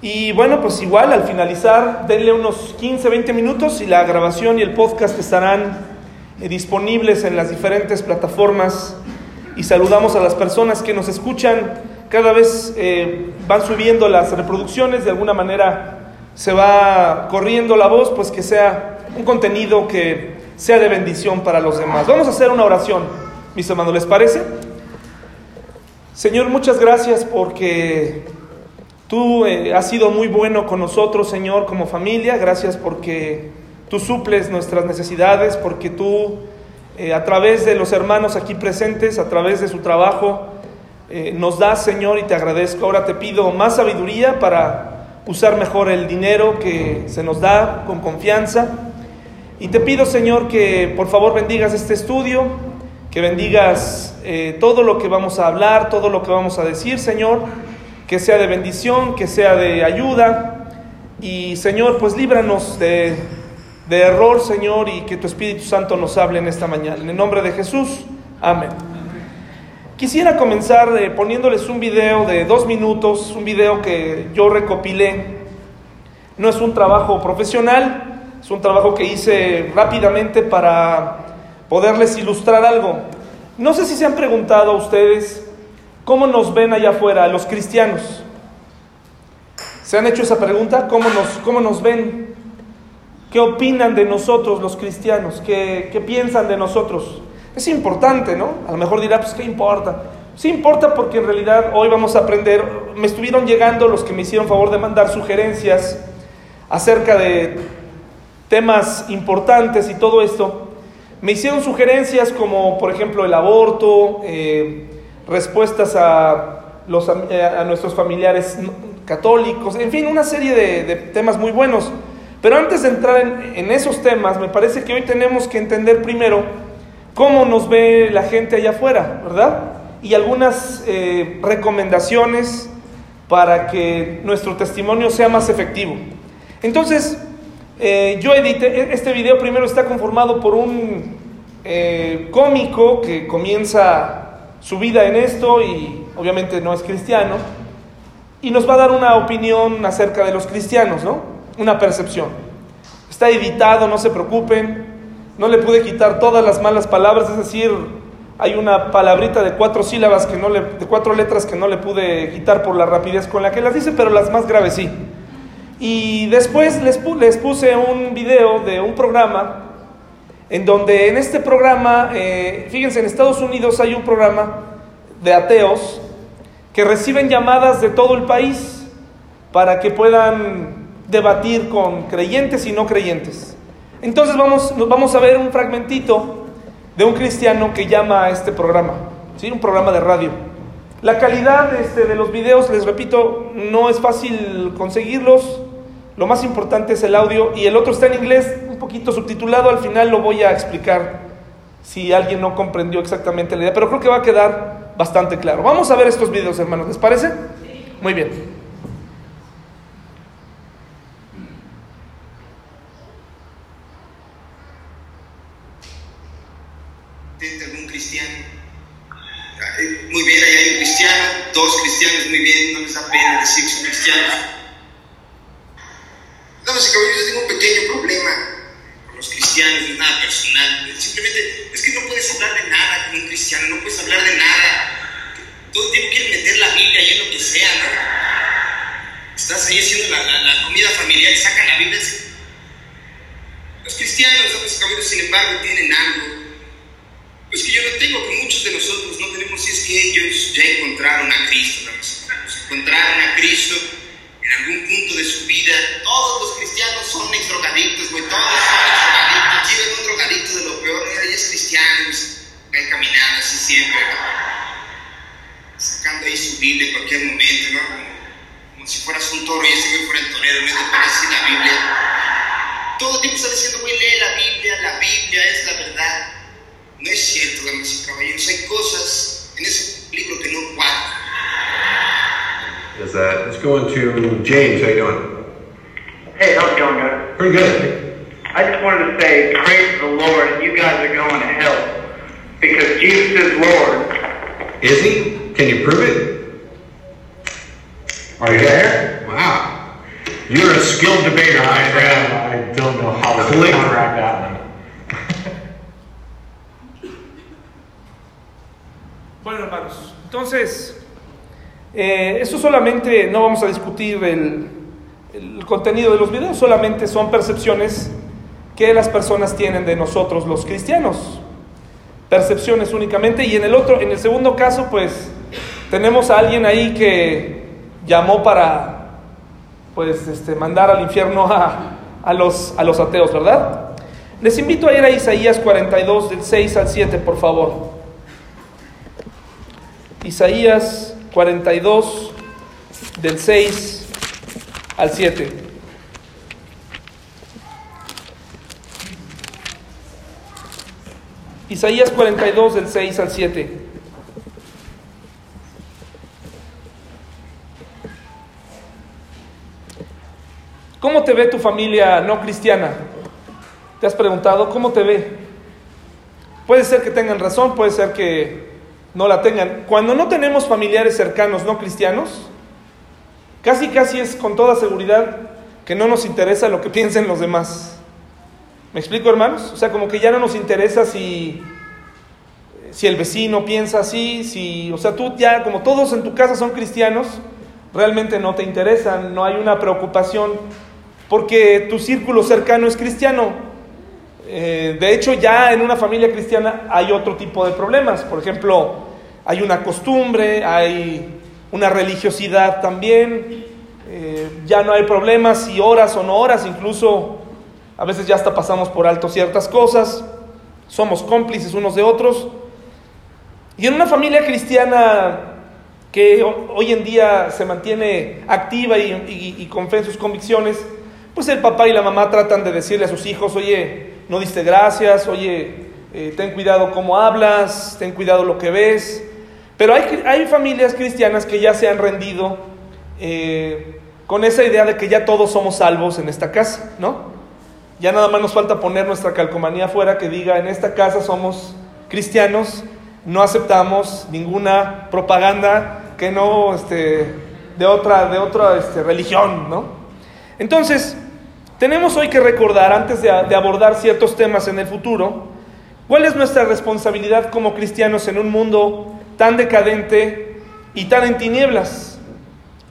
Y bueno, pues igual al finalizar, denle unos 15, 20 minutos y la grabación y el podcast estarán eh, disponibles en las diferentes plataformas. Y saludamos a las personas que nos escuchan. Cada vez eh, van subiendo las reproducciones, de alguna manera se va corriendo la voz, pues que sea un contenido que sea de bendición para los demás. Vamos a hacer una oración, mis hermanos, ¿les parece? Señor, muchas gracias porque tú eh, has sido muy bueno con nosotros, Señor, como familia. Gracias porque tú suples nuestras necesidades, porque tú, eh, a través de los hermanos aquí presentes, a través de su trabajo, eh, nos das, Señor, y te agradezco. Ahora te pido más sabiduría para usar mejor el dinero que se nos da con confianza. Y te pido, Señor, que por favor bendigas este estudio, que bendigas todo lo que vamos a hablar, todo lo que vamos a decir, Señor, que sea de bendición, que sea de ayuda. Y Señor, pues líbranos de, de error, Señor, y que tu Espíritu Santo nos hable en esta mañana. En el nombre de Jesús, amén. Quisiera comenzar eh, poniéndoles un video de dos minutos, un video que yo recopilé. No es un trabajo profesional, es un trabajo que hice rápidamente para poderles ilustrar algo. No sé si se han preguntado a ustedes cómo nos ven allá afuera, los cristianos. ¿Se han hecho esa pregunta? ¿Cómo nos, cómo nos ven? ¿Qué opinan de nosotros los cristianos? ¿Qué, ¿Qué piensan de nosotros? Es importante, ¿no? A lo mejor dirá, pues, ¿qué importa? Sí importa porque en realidad hoy vamos a aprender, me estuvieron llegando los que me hicieron favor de mandar sugerencias acerca de temas importantes y todo esto. Me hicieron sugerencias como, por ejemplo, el aborto, eh, respuestas a, los, a nuestros familiares católicos, en fin, una serie de, temas muy buenos. Pero antes de entrar en, esos temas, me parece que hoy tenemos que entender primero cómo nos ve la gente allá afuera, ¿verdad? Y algunas eh, recomendaciones para que nuestro testimonio sea más efectivo. Entonces, eh, yo edité, este video primero está conformado por un eh, cómico que comienza su vida en esto y obviamente no es cristiano, y nos va a dar una opinión acerca de los cristianos, ¿no? Una percepción. Está editado, no se preocupen, no le pude quitar todas las malas palabras, es decir, hay una palabrita de cuatro sílabas que no le, de cuatro letras que no le pude quitar por la rapidez con la que las dice, pero las más graves sí. Y después les, les puse un video de un programa en donde en este programa, eh, fíjense, en Estados Unidos hay un programa de ateos que reciben llamadas de todo el país para que puedan debatir con creyentes y no creyentes. Entonces vamos, vamos a ver un fragmentito de un cristiano que llama a este programa, ¿sí? un programa de radio. La calidad este, de los videos, les repito, no es fácil conseguirlos. Lo más importante es el audio y el otro está en inglés, un poquito subtitulado. Al final lo voy a explicar si alguien no comprendió exactamente la idea, pero creo que va a quedar bastante claro. Vamos a ver estos videos, hermanos, ¿les parece? Muy bien. Muy bien, ahí hay un cristiano, dos cristianos, muy bien, no les da pena decir que son cristianos. Damas y caballeros, yo tengo un pequeño problema con los cristianos, no es nada personal. Simplemente es que no puedes hablar de nada con un cristiano, no puedes hablar de nada. Todo el tiempo quieren meter la Biblia ahí en lo que sea, ¿no? Estás ahí haciendo la, la, la comida familiar y sacan la Biblia. Los cristianos, damas y caballeros, sin embargo, tienen algo pues que yo no tengo, que muchos de nosotros no tenemos, si es que ellos ya encontraron a Cristo, encontraron a Cristo en algún punto de su vida. Todos los cristianos son ex drogadictos, güey, todos son ex drogadictos. Llevan un drogadicto de lo peor, ella es cristiano, va caminando así siempre, sacando ahí su Biblia en cualquier momento, ¿no? Como, si fueras un toro y ese güey fuera el torero, vez de ponerse la Biblia. Todo el tiempo está diciendo, güey, lee la Biblia, la Biblia es la verdad. No es cierto, damas y caballeros. Hay cosas en ese libro que no cuadran. Is that, let's go into James. How you doing? Hey, how's it going, guys? Pretty good. I just wanted to say, praise the Lord, you guys are going to hell. Because Jesus is Lord. Is he? Can you prove it? Are you there? Wow. You're a skilled debater, my friend. I don't know how to Click. counteract that one. Bueno, hermanos, entonces, eh, eso solamente, no vamos a discutir el, contenido de los videos, solamente son percepciones que las personas tienen de nosotros, los cristianos. Percepciones únicamente. Y en el otro, en el segundo caso, pues, tenemos a alguien ahí que llamó para, pues, este, mandar al infierno a, a los, a los ateos, ¿verdad? Les invito a ir a Isaías 42, del 6 al 7, por favor. Isaías 42, del 6 al 7. Isaías 42, del 6 al 7. ¿Cómo te ve tu familia no cristiana? ¿Te has preguntado cómo te ve? Puede ser que tengan razón, puede ser que no la tengan. Cuando no tenemos familiares cercanos no cristianos, casi casi es con toda seguridad que no nos interesa lo que piensen los demás. ¿Me explico, hermanos? O sea, como que ya no nos interesa si si el vecino piensa así, si, o sea, tú ya como todos en tu casa son cristianos, realmente no te interesan, no hay una preocupación porque tu círculo cercano es cristiano. Eh, de hecho, ya en una familia cristiana hay otro tipo de problemas. Por ejemplo, hay una costumbre, hay una religiosidad también. eh, ya no hay problemas si horas o no horas, incluso a veces ya hasta pasamos por alto ciertas cosas. Somos cómplices unos de otros. Y en una familia cristiana que ho- hoy en día se mantiene activa y, y- y con fe en sus convicciones, pues el papá y la mamá tratan de decirle a sus hijos, oye, no diste gracias, oye, eh, ten cuidado cómo hablas, ten cuidado lo que ves. Pero hay, hay familias cristianas que ya se han rendido eh, con esa idea de que ya todos somos salvos en esta casa, ¿no? Ya nada más nos falta poner nuestra calcomanía afuera que diga, en esta casa somos cristianos, no aceptamos ninguna propaganda que no, este, de otra, de otra este, religión, ¿no? Entonces, tenemos hoy que recordar, antes de, de abordar ciertos temas en el futuro, cuál es nuestra responsabilidad como cristianos en un mundo tan decadente y tan en tinieblas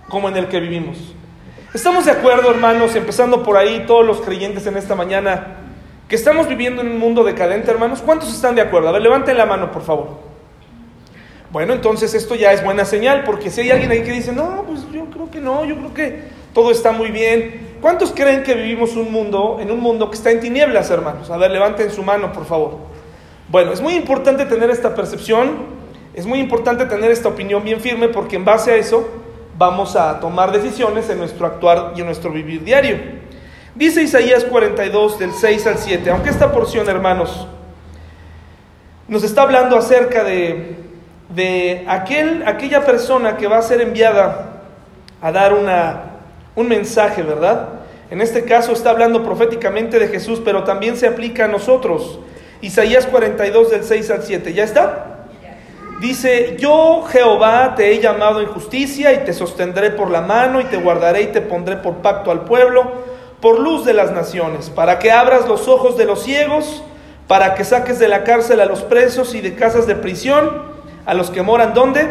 como en el que vivimos. Estamos de acuerdo, hermanos, empezando por ahí, todos los creyentes en esta mañana, que estamos viviendo en un mundo decadente, hermanos. ¿Cuántos están de acuerdo? A ver, levanten la mano, por favor. Bueno, entonces esto ya es buena señal, porque si hay alguien ahí que dice, no, pues yo creo que no, yo creo que todo está muy bien. ¿Cuántos creen que vivimos un mundo, en un mundo que está en tinieblas, hermanos? A ver, levanten su mano, por favor. Bueno, es muy importante tener esta percepción, es muy importante tener esta opinión bien firme, porque en base a eso vamos a tomar decisiones en nuestro actuar y en nuestro vivir diario. Dice Isaías 42 del 6 al 7, aunque esta porción, hermanos, nos está hablando acerca de, de aquel, aquella persona que va a ser enviada a dar una, un mensaje, ¿verdad? En este caso está hablando proféticamente de Jesús, pero también se aplica a nosotros. Isaías 42 del 6 al 7, ¿ya está? Dice, yo Jehová te he llamado en justicia y te sostendré por la mano y te guardaré y te pondré por pacto al pueblo, por luz de las naciones, para que abras los ojos de los ciegos, para que saques de la cárcel a los presos y de casas de prisión a los que moran ¿dónde?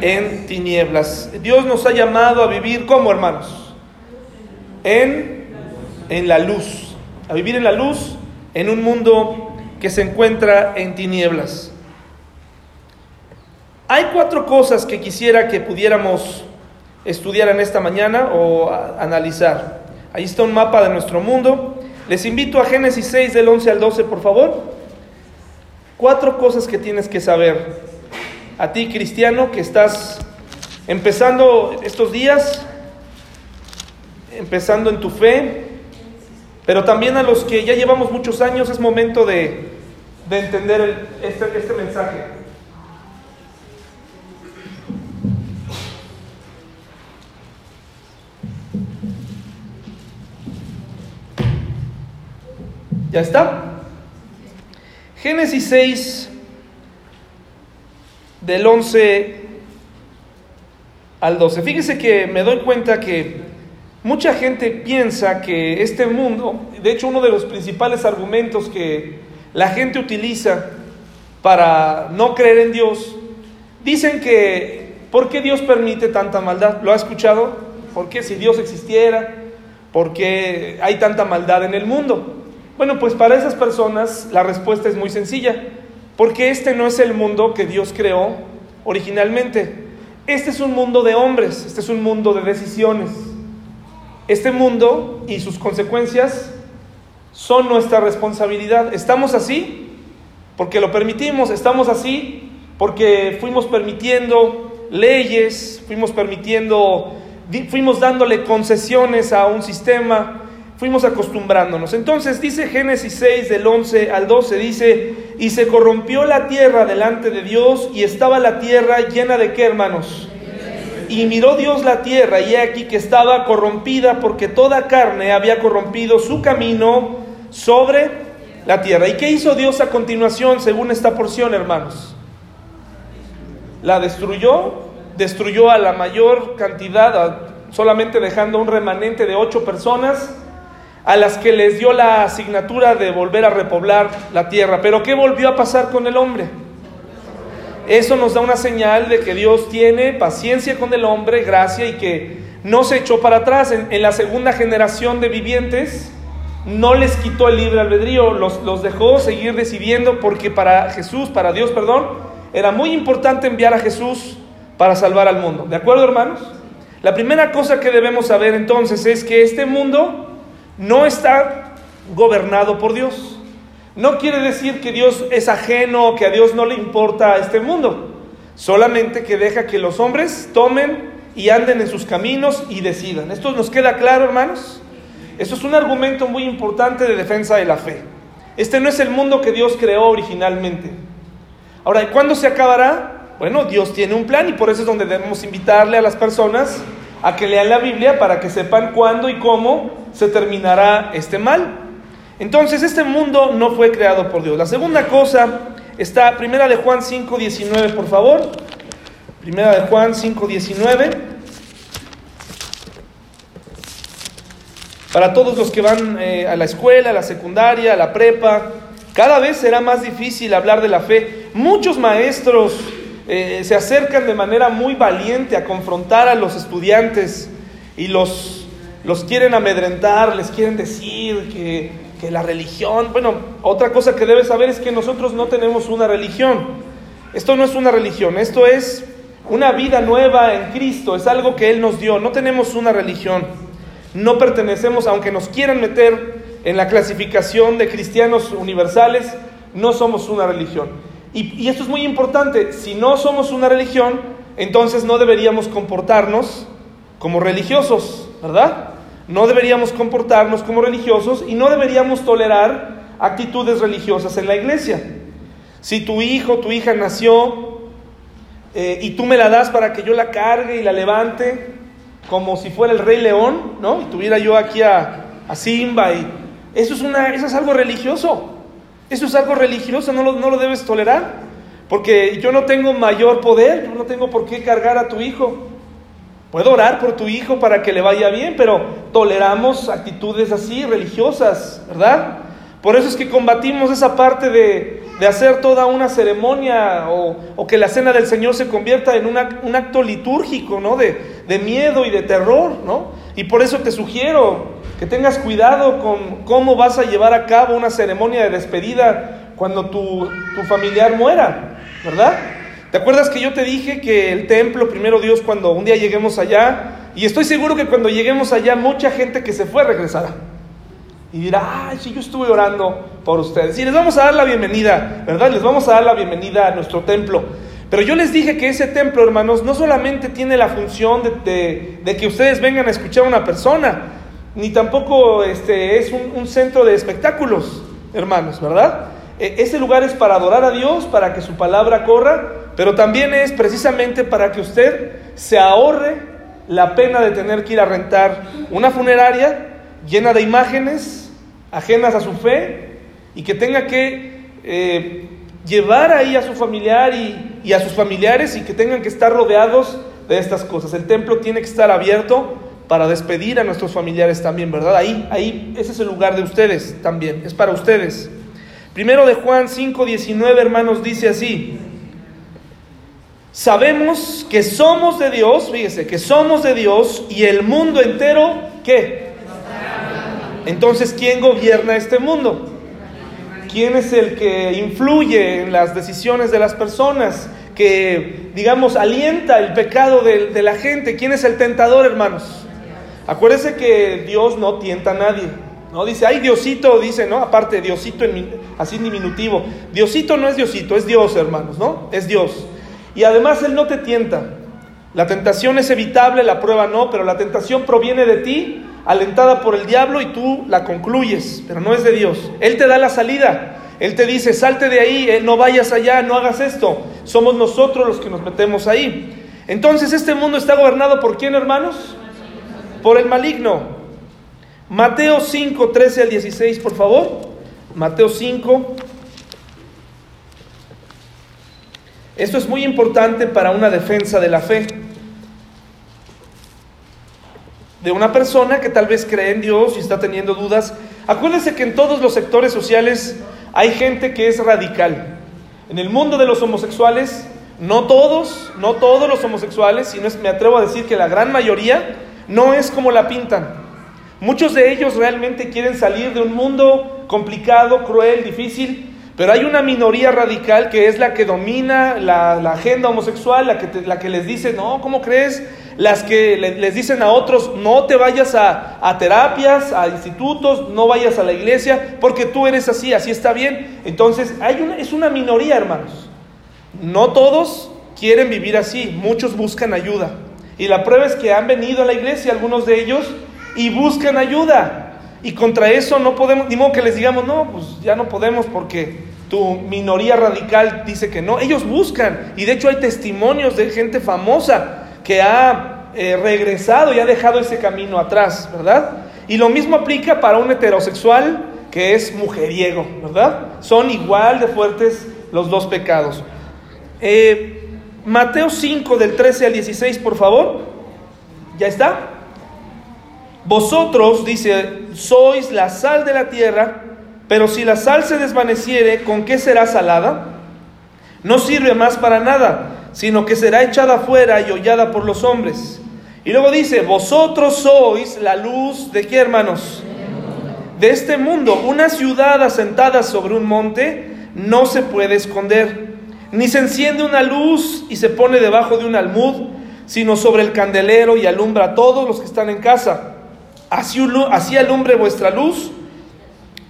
En tinieblas. Dios nos ha llamado a vivir como hermanos, en, en la luz, a vivir en la luz en un mundo que se encuentra en tinieblas. Hay cuatro cosas que quisiera que pudiéramos estudiar en esta mañana o analizar. Ahí está un mapa de nuestro mundo. Les invito a Génesis 6 del 11 al 12, por favor. Cuatro cosas que tienes que saber. A ti, cristiano, que estás empezando estos días, empezando en tu fe, pero también a los que ya llevamos muchos años, es momento de, de entender este, este mensaje. ¿Ya está? Génesis 6, del 11 al 12. Fíjese que me doy cuenta que mucha gente piensa que este mundo, de hecho uno de los principales argumentos que la gente utiliza para no creer en Dios, dicen que, ¿por qué Dios permite tanta maldad? ¿Lo ha escuchado? ¿Por qué si Dios existiera? ¿Por qué hay tanta maldad en el mundo? Bueno, pues para esas personas la respuesta es muy sencilla, porque este no es el mundo que Dios creó originalmente. Este es un mundo de hombres, este es un mundo de decisiones. Este mundo y sus consecuencias son nuestra responsabilidad. ¿Estamos así? Porque lo permitimos, estamos así porque fuimos permitiendo leyes, fuimos permitiendo, fuimos dándole concesiones a un sistema, fuimos acostumbrándonos. Entonces dice Génesis 6 del 11 al 12, dice, y se corrompió la tierra delante de Dios y estaba la tierra llena de qué hermanos. Y miró Dios la tierra y he aquí que estaba corrompida porque toda carne había corrompido su camino sobre la tierra. ¿Y qué hizo Dios a continuación según esta porción, hermanos? La destruyó, destruyó a la mayor cantidad, solamente dejando un remanente de ocho personas a las que les dio la asignatura de volver a repoblar la tierra. Pero ¿qué volvió a pasar con el hombre? Eso nos da una señal de que Dios tiene paciencia con el hombre, gracia y que no se echó para atrás. En, la segunda generación de vivientes no les quitó el libre albedrío, los, los dejó seguir decidiendo porque para Jesús, para Dios, perdón, era muy importante enviar a Jesús para salvar al mundo. ¿De acuerdo, hermanos? La primera cosa que debemos saber entonces es que este mundo no está gobernado por Dios. No quiere decir que Dios es ajeno, que a Dios no le importa este mundo. Solamente que deja que los hombres tomen y anden en sus caminos y decidan. ¿Esto nos queda claro, hermanos? Esto es un argumento muy importante de defensa de la fe. Este no es el mundo que Dios creó originalmente. Ahora, ¿cuándo se acabará? Bueno, Dios tiene un plan y por eso es donde debemos invitarle a las personas a que lean la Biblia para que sepan cuándo y cómo se terminará este mal. Entonces, este mundo no fue creado por Dios. La segunda cosa está, primera de Juan 5.19, por favor. Primera de Juan 5.19. Para todos los que van eh, a la escuela, a la secundaria, a la prepa, cada vez será más difícil hablar de la fe. Muchos maestros eh, se acercan de manera muy valiente a confrontar a los estudiantes y los, los quieren amedrentar, les quieren decir que, que la religión, bueno, otra cosa que debes saber es que nosotros no tenemos una religión. Esto no es una religión, esto es una vida nueva en Cristo, es algo que Él nos dio, no tenemos una religión, no pertenecemos, aunque nos quieran meter en la clasificación de cristianos universales, no somos una religión. Y, esto es muy importante, si no somos una religión, entonces no deberíamos comportarnos como religiosos, ¿verdad? No deberíamos comportarnos como religiosos y no deberíamos tolerar actitudes religiosas en la iglesia. Si tu hijo, tu hija nació eh, y tú me la das para que yo la cargue y la levante como si fuera el rey león, ¿no? Y tuviera yo aquí a, a Simba y eso es, una, eso es algo religioso. Eso es algo religioso, no lo, no lo debes tolerar. Porque yo no tengo mayor poder, yo no tengo por qué cargar a tu hijo. Puedo orar por tu hijo para que le vaya bien, pero toleramos actitudes así, religiosas, ¿verdad? Por eso es que combatimos esa parte de, de hacer toda una ceremonia o, o, que la cena del Señor se convierta en un acto litúrgico, ¿no? De, de miedo y de terror, ¿no? Y por eso te sugiero, que tengas cuidado con cómo vas a llevar a cabo una ceremonia de despedida cuando tu, familiar muera, ¿verdad? ¿Te acuerdas que yo te dije que el templo, primero Dios, cuando un día lleguemos allá, y estoy seguro que cuando lleguemos allá, mucha gente que se fue regresará. Y dirá, ay, sí, yo estuve orando por ustedes. Y les vamos a dar la bienvenida, ¿verdad? Les vamos a dar la bienvenida a nuestro templo. Pero yo les dije que ese templo, hermanos, no solamente tiene la función de, de que ustedes vengan a escuchar a una persona, ni tampoco este, es un, centro de espectáculos, hermanos, ¿verdad? E, ese lugar es para adorar a Dios, para que su palabra corra, pero también es precisamente para que usted se ahorre la pena de tener que ir a rentar una funeraria llena de imágenes ajenas a su fe y que tenga que eh, llevar ahí a su familiar y, y a sus familiares y que tengan que estar rodeados de estas cosas. El templo tiene que estar abierto para despedir a nuestros familiares también, ¿verdad? Ahí, ahí, ese es el lugar de ustedes también, es para ustedes. Primero de Juan 5, 19, hermanos, dice así. Sabemos que somos de Dios, fíjese, que somos de Dios y el mundo entero, ¿qué? Entonces, ¿quién gobierna este mundo? ¿Quién es el que influye en las decisiones de las personas? Que, digamos, alienta el pecado de, de la gente. ¿Quién es el tentador, hermanos? Acuérdense que Dios no tienta a nadie. ¿no? Dice, ay, Diosito, dice, ¿no? Aparte, Diosito, en, así en diminutivo. Diosito no es Diosito, es Dios, hermanos, ¿no? Es Dios. Y además Él no te tienta. La tentación es evitable, la prueba no, pero la tentación proviene de ti, alentada por el diablo, y tú la concluyes, pero no es de Dios. Él te da la salida. Él te dice, salte de ahí, eh, no vayas allá, no hagas esto. Somos nosotros los que nos metemos ahí. Entonces, este mundo está gobernado por quién, hermanos? Por el maligno. Mateo 5, 13 al 16, por favor. Mateo 5. Esto es muy importante para una defensa de la fe. De una persona que tal vez cree en Dios y está teniendo dudas. Acuérdense que en todos los sectores sociales hay gente que es radical. En el mundo de los homosexuales, no todos, no todos los homosexuales, sino es, me atrevo a decir que la gran mayoría no es como la pintan. Muchos de ellos realmente quieren salir de un mundo complicado, cruel, difícil, pero hay una minoría radical que es la que domina la, agenda homosexual, la que, les dice, no, ¿cómo crees? Las que le, les dicen a otros, no te vayas a, a, terapias, a institutos, no vayas a la iglesia, porque tú eres así, así está bien. Entonces, hay una, es una minoría, hermanos. No todos quieren vivir así, muchos buscan ayuda. Y la prueba es que han venido a la iglesia, algunos de ellos, y buscan ayuda. Y contra eso no podemos, ni modo que les digamos, no, pues ya no podemos porque tu minoría radical dice que no. Ellos buscan, y de hecho hay testimonios de gente famosa que ha eh, regresado y ha dejado ese camino atrás, ¿verdad? Y lo mismo aplica para un heterosexual que es mujeriego, ¿verdad? Son igual de fuertes los dos pecados. Eh, Mateo 5 del 13 al 16, por favor. ¿Ya está? Vosotros, dice, sois la sal de la tierra, pero si la sal se desvaneciere, ¿con qué será salada? No sirve más para nada, sino que será echada fuera y hollada por los hombres. Y luego dice, vosotros sois la luz de qué hermanos? De este mundo. Una ciudad asentada sobre un monte no se puede esconder, ni se enciende una luz y se pone debajo de un almud, sino sobre el candelero y alumbra a todos los que están en casa. Así, así alumbre vuestra luz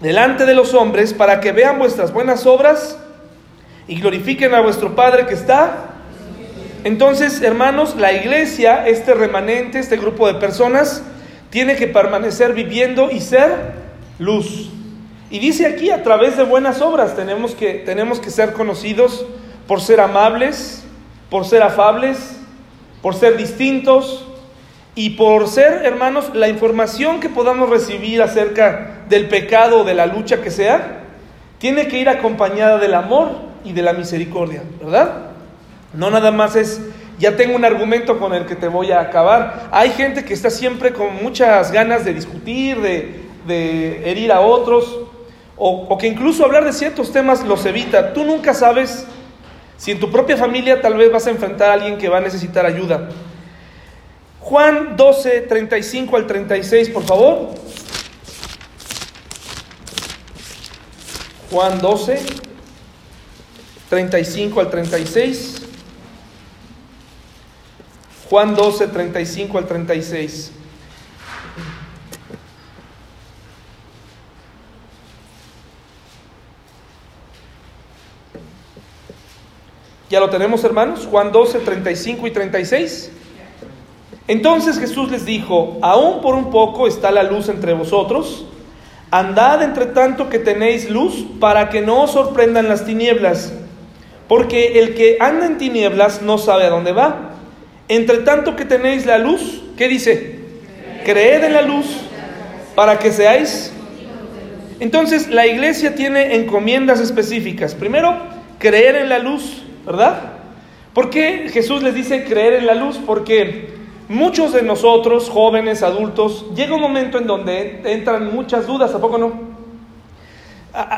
delante de los hombres para que vean vuestras buenas obras y glorifiquen a vuestro Padre que está. Entonces, hermanos, la iglesia, este remanente, este grupo de personas, tiene que permanecer viviendo y ser luz. Y dice aquí, a través de buenas obras, tenemos que, tenemos que ser conocidos por ser amables, por ser afables, por ser distintos, y por ser, hermanos, la información que podamos recibir acerca del pecado o de la lucha que sea, tiene que ir acompañada del amor y de la misericordia, ¿verdad? No nada más es, ya tengo un argumento con el que te voy a acabar. Hay gente que está siempre con muchas ganas de discutir, de, de herir a otros, o, o que incluso hablar de ciertos temas los evita. Tú nunca sabes si en tu propia familia tal vez vas a enfrentar a alguien que va a necesitar ayuda. Juan 12, 35 al 36, por favor. Juan 12, 35 al 36. Juan 12, 35 al 36. ¿Ya lo tenemos, hermanos? Juan 12, 35 y 36. Entonces Jesús les dijo, aún por un poco está la luz entre vosotros, andad entre tanto que tenéis luz para que no os sorprendan las tinieblas, porque el que anda en tinieblas no sabe a dónde va. Entre tanto que tenéis la luz, ¿qué dice? Creed en la luz para que seáis. Entonces la iglesia tiene encomiendas específicas. Primero, creer en la luz, ¿verdad? ¿Por qué Jesús les dice creer en la luz? Porque muchos de nosotros, jóvenes, adultos, llega un momento en donde entran muchas dudas, ¿a poco no?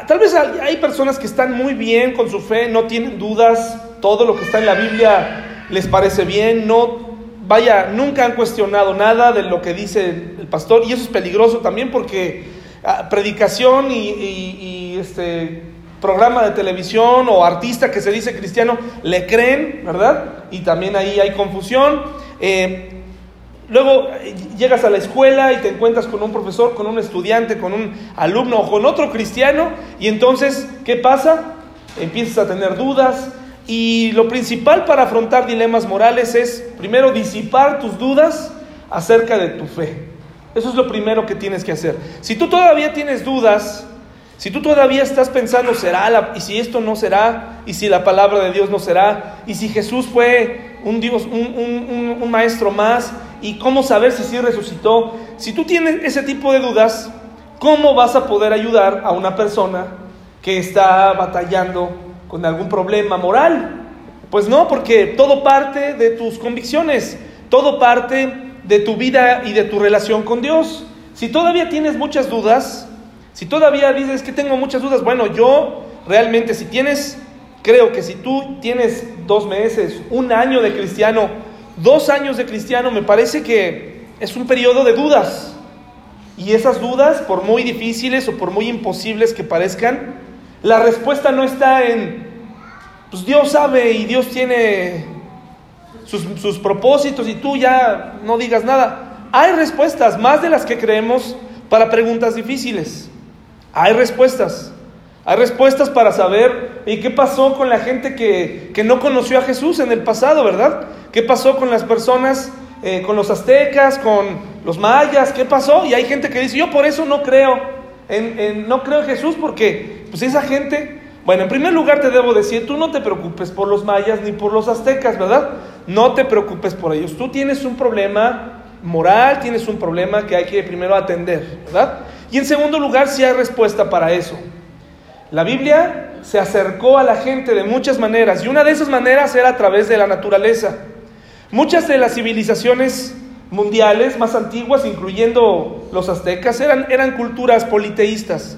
Tal vez hay personas que están muy bien con su fe, no tienen dudas, todo lo que está en la Biblia les parece bien, no, vaya, nunca han cuestionado nada de lo que dice el pastor y eso es peligroso también porque ah, predicación y, este programa de televisión o artista que se dice cristiano le creen, ¿verdad? Y también ahí hay confusión. Eh, Luego eh, llegas a la escuela y te encuentras con un profesor, con un estudiante, con un alumno o con otro cristiano y entonces, ¿qué pasa? Empiezas a tener dudas y lo principal para afrontar dilemas morales es, primero, disipar tus dudas acerca de tu fe. Eso es lo primero que tienes que hacer. Si tú todavía tienes dudas, si tú todavía estás pensando, será la, y si esto no será, y si la palabra de Dios no será, y si Jesús fue un Dios, un, un maestro más, y cómo saber si sí resucitó. Si tú tienes ese tipo de dudas, ¿cómo vas a poder ayudar a una persona que está batallando con algún problema moral? Pues no, porque todo parte de tus convicciones, todo parte de tu vida y de tu relación con Dios. Si todavía tienes muchas dudas, si todavía dices que tengo muchas dudas, bueno, yo realmente si tienes, creo que si tú tienes dos meses, un año de cristiano, dos años de cristiano me parece que es un periodo de dudas. Y esas dudas, por muy difíciles o por muy imposibles que parezcan, la respuesta no está en, pues Dios sabe y Dios tiene sus, sus propósitos y tú ya no digas nada. Hay respuestas, más de las que creemos, para preguntas difíciles. Hay respuestas. Hay respuestas para saber y qué pasó con la gente que, que, no conoció a Jesús en el pasado, ¿verdad? ¿Qué pasó con las personas, eh, con los aztecas, con los mayas? ¿Qué pasó? Y hay gente que dice, yo por eso no creo, en, no creo en Jesús porque pues esa gente, bueno, en primer lugar te debo decir, tú no te preocupes por los mayas ni por los aztecas, ¿verdad? No te preocupes por ellos. Tú tienes un problema moral, tienes un problema que hay que primero atender, ¿verdad? Y en segundo lugar, si hay respuesta para eso. La Biblia se acercó a la gente de muchas maneras y una de esas maneras era a través de la naturaleza. Muchas de las civilizaciones mundiales más antiguas, incluyendo los aztecas, eran, culturas politeístas.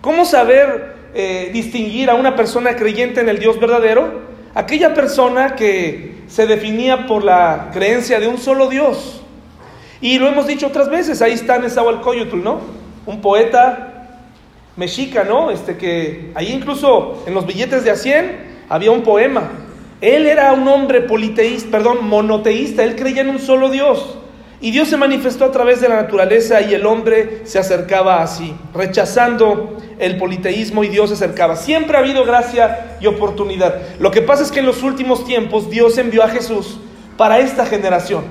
¿Cómo saber eh, distinguir a una persona creyente en el Dios verdadero? Aquella persona que se definía por la creencia de un solo Dios. Y lo hemos dicho otras veces, ahí está Nezahualcóyotl, ¿no? Un poeta mexica, ¿no? Este que ahí incluso en los billetes de a 100 había un poema él era un hombre politeísta, perdón, monoteísta, él creía en un solo Dios. Y Dios se manifestó a través de la naturaleza y el hombre se acercaba así, rechazando el politeísmo y Dios se acercaba. Siempre ha habido gracia y oportunidad. Lo que pasa es que en los últimos tiempos Dios envió a Jesús para esta generación.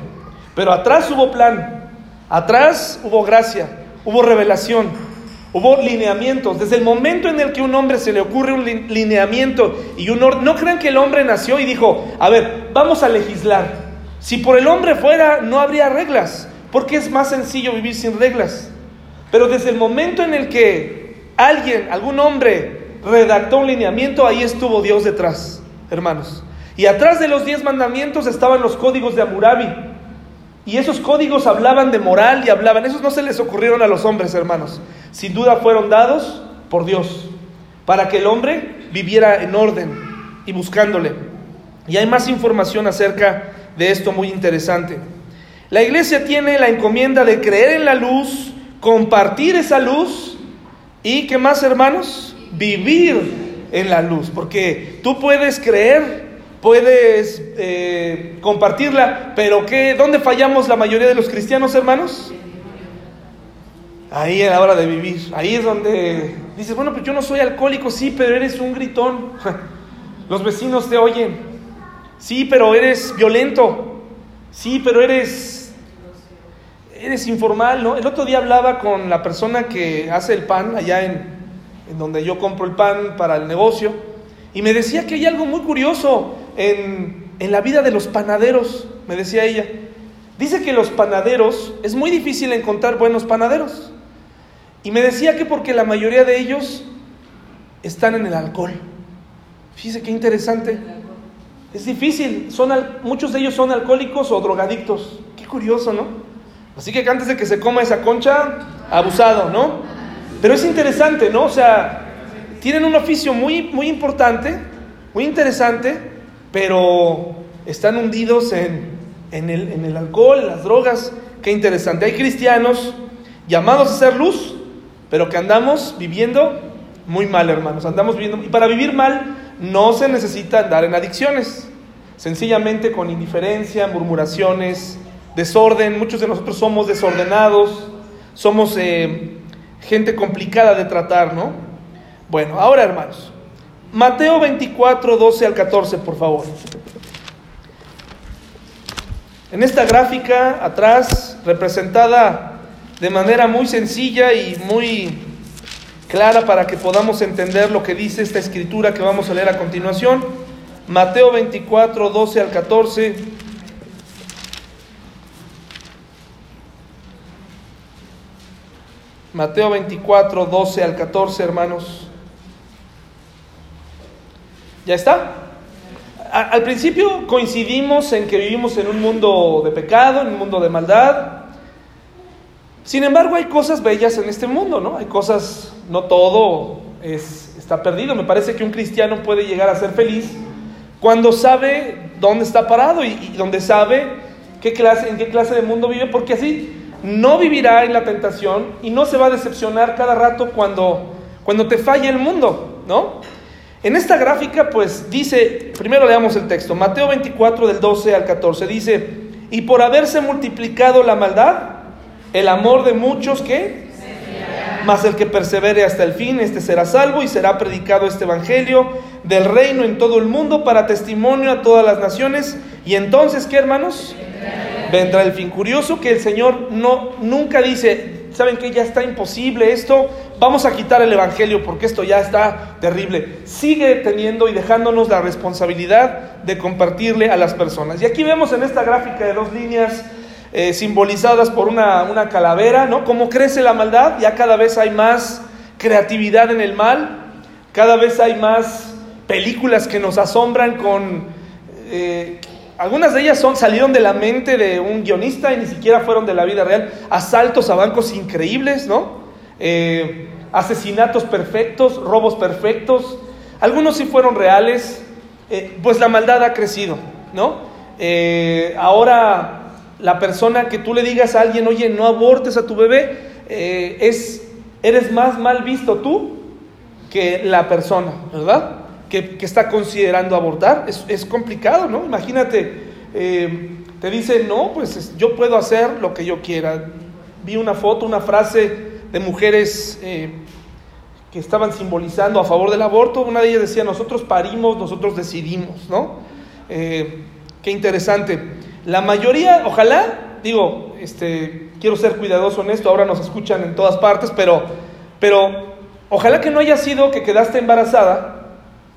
Pero atrás hubo plan, atrás hubo gracia, hubo revelación, Hubo lineamientos. Desde el momento en el que un hombre se le ocurre un lineamiento y un orden, no crean que el hombre nació y dijo, a ver, vamos a legislar. Si por el hombre fuera, no habría reglas, porque es más sencillo vivir sin reglas. Pero desde el momento en el que alguien, algún hombre, redactó un lineamiento, ahí estuvo Dios detrás, hermanos. Y atrás de los diez mandamientos estaban los códigos de Amurabi. Y esos códigos hablaban de moral y hablaban, esos no se les ocurrieron a los hombres, hermanos sin duda fueron dados por Dios para que el hombre viviera en orden y buscándole. Y hay más información acerca de esto muy interesante. La iglesia tiene la encomienda de creer en la luz, compartir esa luz y, ¿qué más hermanos? Vivir en la luz, porque tú puedes creer, puedes eh, compartirla, pero ¿qué, ¿dónde fallamos la mayoría de los cristianos hermanos? Ahí a la hora de vivir. Ahí es donde dices, bueno, pues yo no soy alcohólico, sí, pero eres un gritón. Los vecinos te oyen. Sí, pero eres violento. Sí, pero eres eres informal, ¿no? El otro día hablaba con la persona que hace el pan allá en, en donde yo compro el pan para el negocio y me decía que hay algo muy curioso en, en la vida de los panaderos, me decía ella. Dice que los panaderos, es muy difícil encontrar buenos panaderos. Y me decía que porque la mayoría de ellos están en el alcohol. Fíjese qué interesante. Es difícil, son al- muchos de ellos son alcohólicos o drogadictos. Qué curioso, ¿no? Así que antes de que se coma esa concha, abusado, ¿no? Pero es interesante, ¿no? O sea, tienen un oficio muy, muy importante, muy interesante, pero están hundidos en, en el, en el alcohol, las drogas. Qué interesante. Hay cristianos llamados a ser luz, pero que andamos viviendo muy mal, hermanos. Andamos viviendo. Y para vivir mal no se necesita andar en adicciones. Sencillamente con indiferencia, murmuraciones, desorden. Muchos de nosotros somos desordenados, somos eh, gente complicada de tratar, ¿no? Bueno, ahora, hermanos. Mateo 24, 12 al 14, por favor. En esta gráfica atrás, representada de manera muy sencilla y muy clara para que podamos entender lo que dice esta escritura que vamos a leer a continuación. Mateo 24, 12 al 14. Mateo 24, 12 al 14, hermanos. ¿Ya está? Al principio coincidimos en que vivimos en un mundo de pecado, en un mundo de maldad. Sin embargo, hay cosas bellas en este mundo, ¿no? Hay cosas, no todo es, está perdido. Me parece que un cristiano puede llegar a ser feliz cuando sabe dónde está parado y, y donde sabe qué clase, en qué clase de mundo vive, porque así no vivirá en la tentación y no se va a decepcionar cada rato cuando, cuando te falle el mundo, ¿no? En esta gráfica, pues dice, primero leamos el texto, Mateo 24 del 12 al 14, dice, y por haberse multiplicado la maldad, el amor de muchos que, mas el que persevere hasta el fin, este será salvo y será predicado este evangelio del reino en todo el mundo para testimonio a todas las naciones. Y entonces, ¿qué hermanos? Vendrá el fin. Curioso que el Señor no nunca dice, ¿saben que ya está imposible esto? Vamos a quitar el evangelio porque esto ya está terrible. Sigue teniendo y dejándonos la responsabilidad de compartirle a las personas. Y aquí vemos en esta gráfica de dos líneas eh, simbolizadas por una, una calavera, ¿no? Cómo crece la maldad, ya cada vez hay más creatividad en el mal, cada vez hay más películas que nos asombran con... eh, algunas de ellas son, salieron de la mente de un guionista y ni siquiera fueron de la vida real. Asaltos a bancos increíbles, ¿no? Eh, asesinatos perfectos, robos perfectos. Algunos sí fueron reales. Eh, pues la maldad ha crecido, ¿no? Eh, ahora la persona que tú le digas a alguien, oye, no abortes a tu bebé, es, eres más mal visto tú que la persona, ¿verdad? Que, está considerando abortar. Es, es complicado, ¿no? Imagínate, eh, te dice, no, pues es- yo puedo hacer lo que yo quiera. Vi una foto, una frase de mujeres eh, que estaban simbolizando a favor del aborto. Una de ellas decía, nosotros parimos, nosotros decidimos, ¿no? Eh, qué interesante. La mayoría, ojalá, digo, este, quiero ser cuidadoso en esto, ahora nos escuchan en todas partes, pero, pero ojalá que no haya sido que quedaste embarazada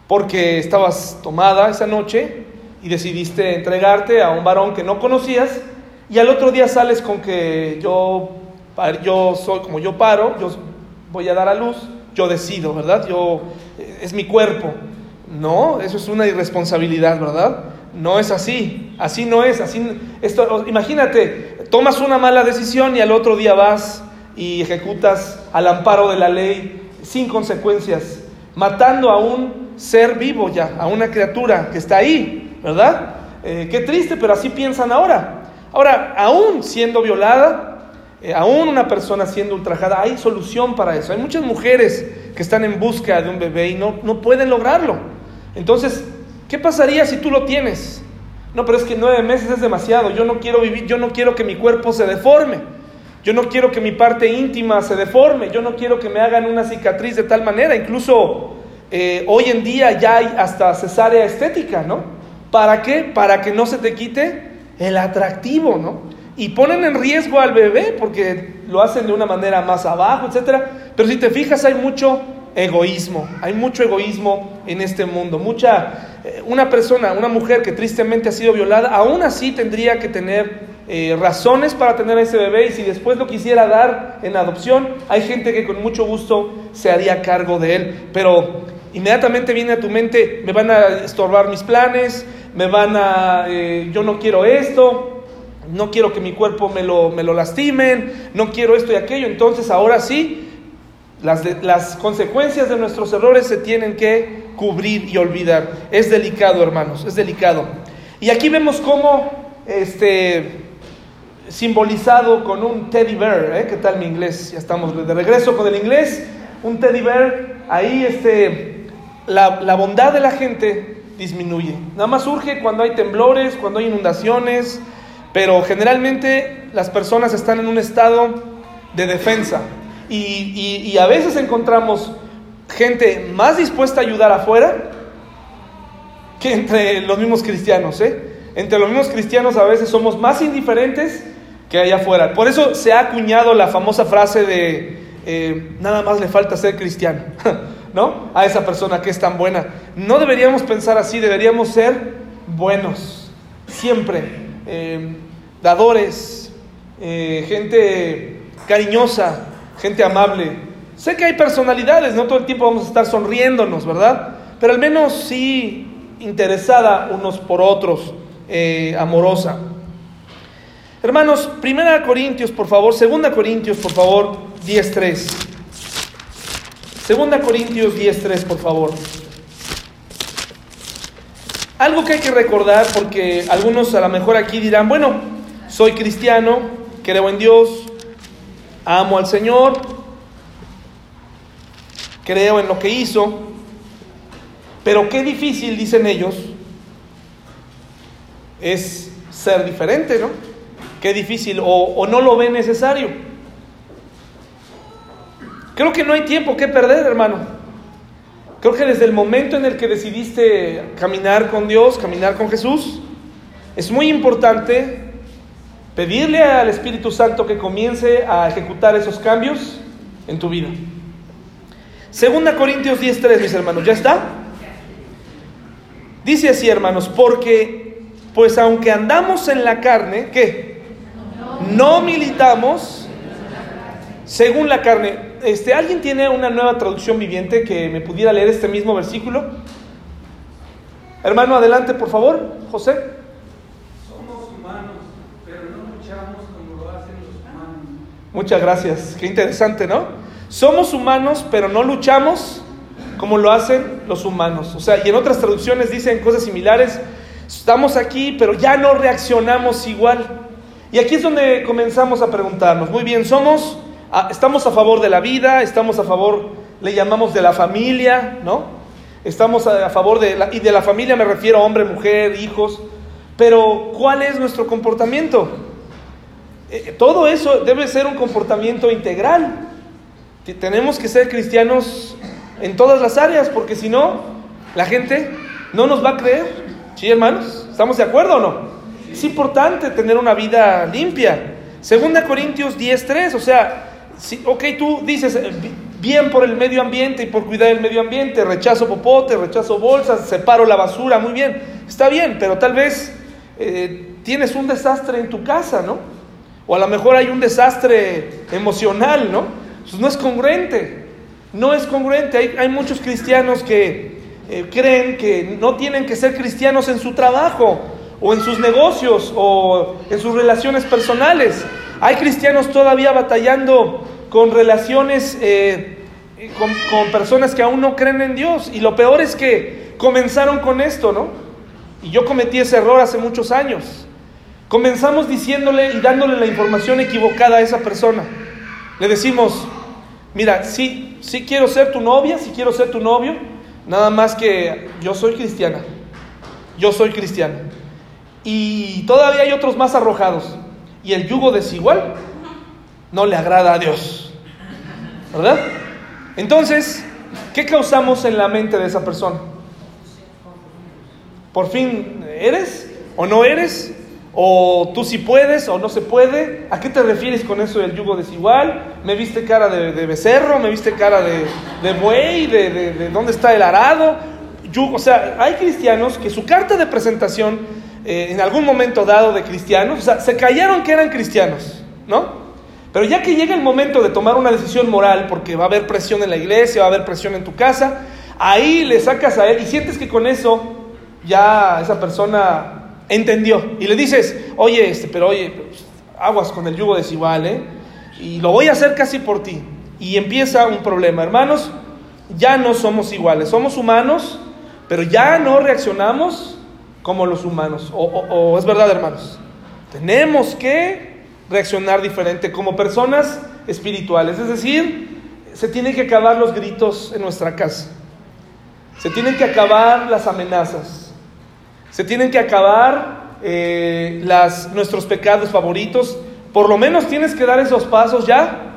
porque estabas tomada esa noche y decidiste entregarte a un varón que no conocías y al otro día sales con que yo, yo soy como yo paro, yo voy a dar a luz, yo decido, ¿verdad? Yo, eh, es mi cuerpo. No, eso es una irresponsabilidad, ¿verdad? No es así, así no es, así esto imagínate, tomas una mala decisión y al otro día vas y ejecutas al amparo de la ley sin consecuencias, matando a un ser vivo ya, a una criatura que está ahí, ¿verdad? Eh, qué triste, pero así piensan ahora. Ahora, aún siendo violada, eh, aún una persona siendo ultrajada, hay solución para eso. Hay muchas mujeres que están en busca de un bebé y no, no pueden lograrlo. Entonces, ¿qué pasaría si tú lo tienes? No, pero es que nueve meses es demasiado. Yo no quiero vivir, yo no quiero que mi cuerpo se deforme. Yo no quiero que mi parte íntima se deforme. Yo no quiero que me hagan una cicatriz de tal manera. Incluso eh, hoy en día ya hay hasta cesárea estética, ¿no? ¿Para qué? Para que no se te quite el atractivo, ¿no? Y ponen en riesgo al bebé porque lo hacen de una manera más abajo, etcétera. Pero si te fijas, hay mucho egoísmo, hay mucho egoísmo en este mundo. Mucha, eh, una persona, una mujer que tristemente ha sido violada, aún así tendría que tener eh, razones para tener a ese bebé y si después lo quisiera dar en adopción, hay gente que con mucho gusto se haría cargo de él. Pero inmediatamente viene a tu mente, me van a estorbar mis planes, me van a, eh, yo no quiero esto, no quiero que mi cuerpo me lo, me lo lastimen, no quiero esto y aquello, entonces ahora sí, las, las consecuencias de nuestros errores se tienen que cubrir y olvidar. Es delicado, hermanos, es delicado. Y aquí vemos cómo, este, simbolizado con un teddy bear, ¿eh? ¿qué tal mi inglés? Ya estamos de regreso con el inglés, un teddy bear, ahí este, la, la bondad de la gente disminuye. Nada más surge cuando hay temblores, cuando hay inundaciones, pero generalmente las personas están en un estado de defensa y, y- a veces encontramos gente más dispuesta a ayudar afuera que entre los mismos cristianos, ¿eh? Entre los mismos cristianos a veces somos más indiferentes que allá afuera. Por eso se ha acuñado la famosa frase de eh, nada más le falta ser cristiano, ¿no? A esa persona que es tan buena. No deberíamos pensar así, deberíamos ser buenos, siempre, eh, dadores, eh, gente cariñosa, gente amable. Sé que hay personalidades, no todo el tiempo vamos a estar sonriéndonos, ¿verdad? Pero al menos sí interesada unos por otros, eh, amorosa. Hermanos, Primera Corintios, por favor, Segunda Corintios, por favor, 10.3. Segunda Corintios 10.3, por favor. Algo que hay que recordar, porque algunos a lo mejor aquí dirán, bueno, soy cristiano, creo en Dios, amo al Señor, creo en lo que hizo, pero qué difícil, dicen ellos, es ser diferente, ¿no? Qué difícil, o, o no lo ve necesario. Creo que no hay tiempo que perder, hermano. Creo que desde el momento en el que decidiste caminar con Dios, caminar con Jesús, es muy importante pedirle al Espíritu Santo que comience a ejecutar esos cambios en tu vida. Segunda Corintios 10:3, mis hermanos, ¿ya está? Dice así, hermanos, porque pues aunque andamos en la carne, ¿qué? No militamos según la carne. Este, ¿Alguien tiene una nueva traducción viviente que me pudiera leer este mismo versículo? Hermano, adelante, por favor, José. Somos humanos, pero no luchamos como lo hacen los humanos. Muchas gracias, qué interesante, ¿no? Somos humanos, pero no luchamos como lo hacen los humanos. O sea, y en otras traducciones dicen cosas similares. Estamos aquí, pero ya no reaccionamos igual. Y aquí es donde comenzamos a preguntarnos, muy bien, somos, estamos a favor de la vida, estamos a favor, le llamamos de la familia, ¿no? Estamos a, favor de la, y de la familia me refiero a hombre, mujer, hijos, pero ¿cuál es nuestro comportamiento? Eh, todo eso debe ser un comportamiento integral. Tenemos que ser cristianos en todas las áreas, porque si no, la gente no nos va a creer. ¿Sí, hermanos? ¿Estamos de acuerdo o no? Es importante tener una vida limpia. Segunda Corintios 10.3, o sea, si, ok, tú dices eh, bi- bien por el medio ambiente y por cuidar el medio ambiente, rechazo popote, rechazo bolsas, separo la basura, muy bien, está bien, pero tal vez eh, tienes un desastre en tu casa, ¿no? O a lo mejor hay un desastre emocional, ¿no? Pues no es congruente, no es congruente. Hay, hay muchos cristianos que eh, creen que no tienen que ser cristianos en su trabajo, o en sus negocios, o en sus relaciones personales. Hay cristianos todavía batallando con relaciones, eh, con, con personas que aún no creen en Dios. Y lo peor es que comenzaron con esto, ¿no? Y yo cometí ese error hace muchos años. Comenzamos diciéndole y dándole la información equivocada a esa persona. Le decimos, mira, sí, sí quiero ser tu novia, sí quiero ser tu novio, nada más que yo soy cristiana. Yo soy cristiana. Y todavía hay otros más arrojados. Y el yugo desigual no le agrada a Dios. ¿Verdad? Entonces, ¿qué causamos en la mente de esa persona? Por fin, ¿eres o no eres? ¿O tú sí puedes o no se puede? ¿A qué te refieres con eso del yugo desigual? ¿Me viste cara de, becerro? ¿Me viste cara de, buey? ¿De, de, de dónde está el arado? O sea, hay cristianos que su carta de presentación, eh, en algún momento dado de cristianos, o sea, se callaron que eran cristianos, ¿no? Pero ya que llega el momento de tomar una decisión moral, porque va a haber presión en la iglesia, va a haber presión en tu casa, ahí le sacas a él y sientes que con eso ya esa persona entendió. Y le dices, oye, este, pero oye, pues, aguas con el yugo desigual, ¿eh? Y lo voy a hacer casi por ti. Y empieza un problema. Hermanos, ya no somos iguales. Somos humanos, pero ya no reaccionamos como los humanos. O, es verdad, hermanos. Tenemos que reaccionar diferente como personas espirituales. Es decir, se tienen que acabar los gritos en nuestra casa. Se tienen que acabar las amenazas. Se tienen que acabar eh, las, nuestros pecados favoritos. Por lo menos tienes que dar esos pasos ya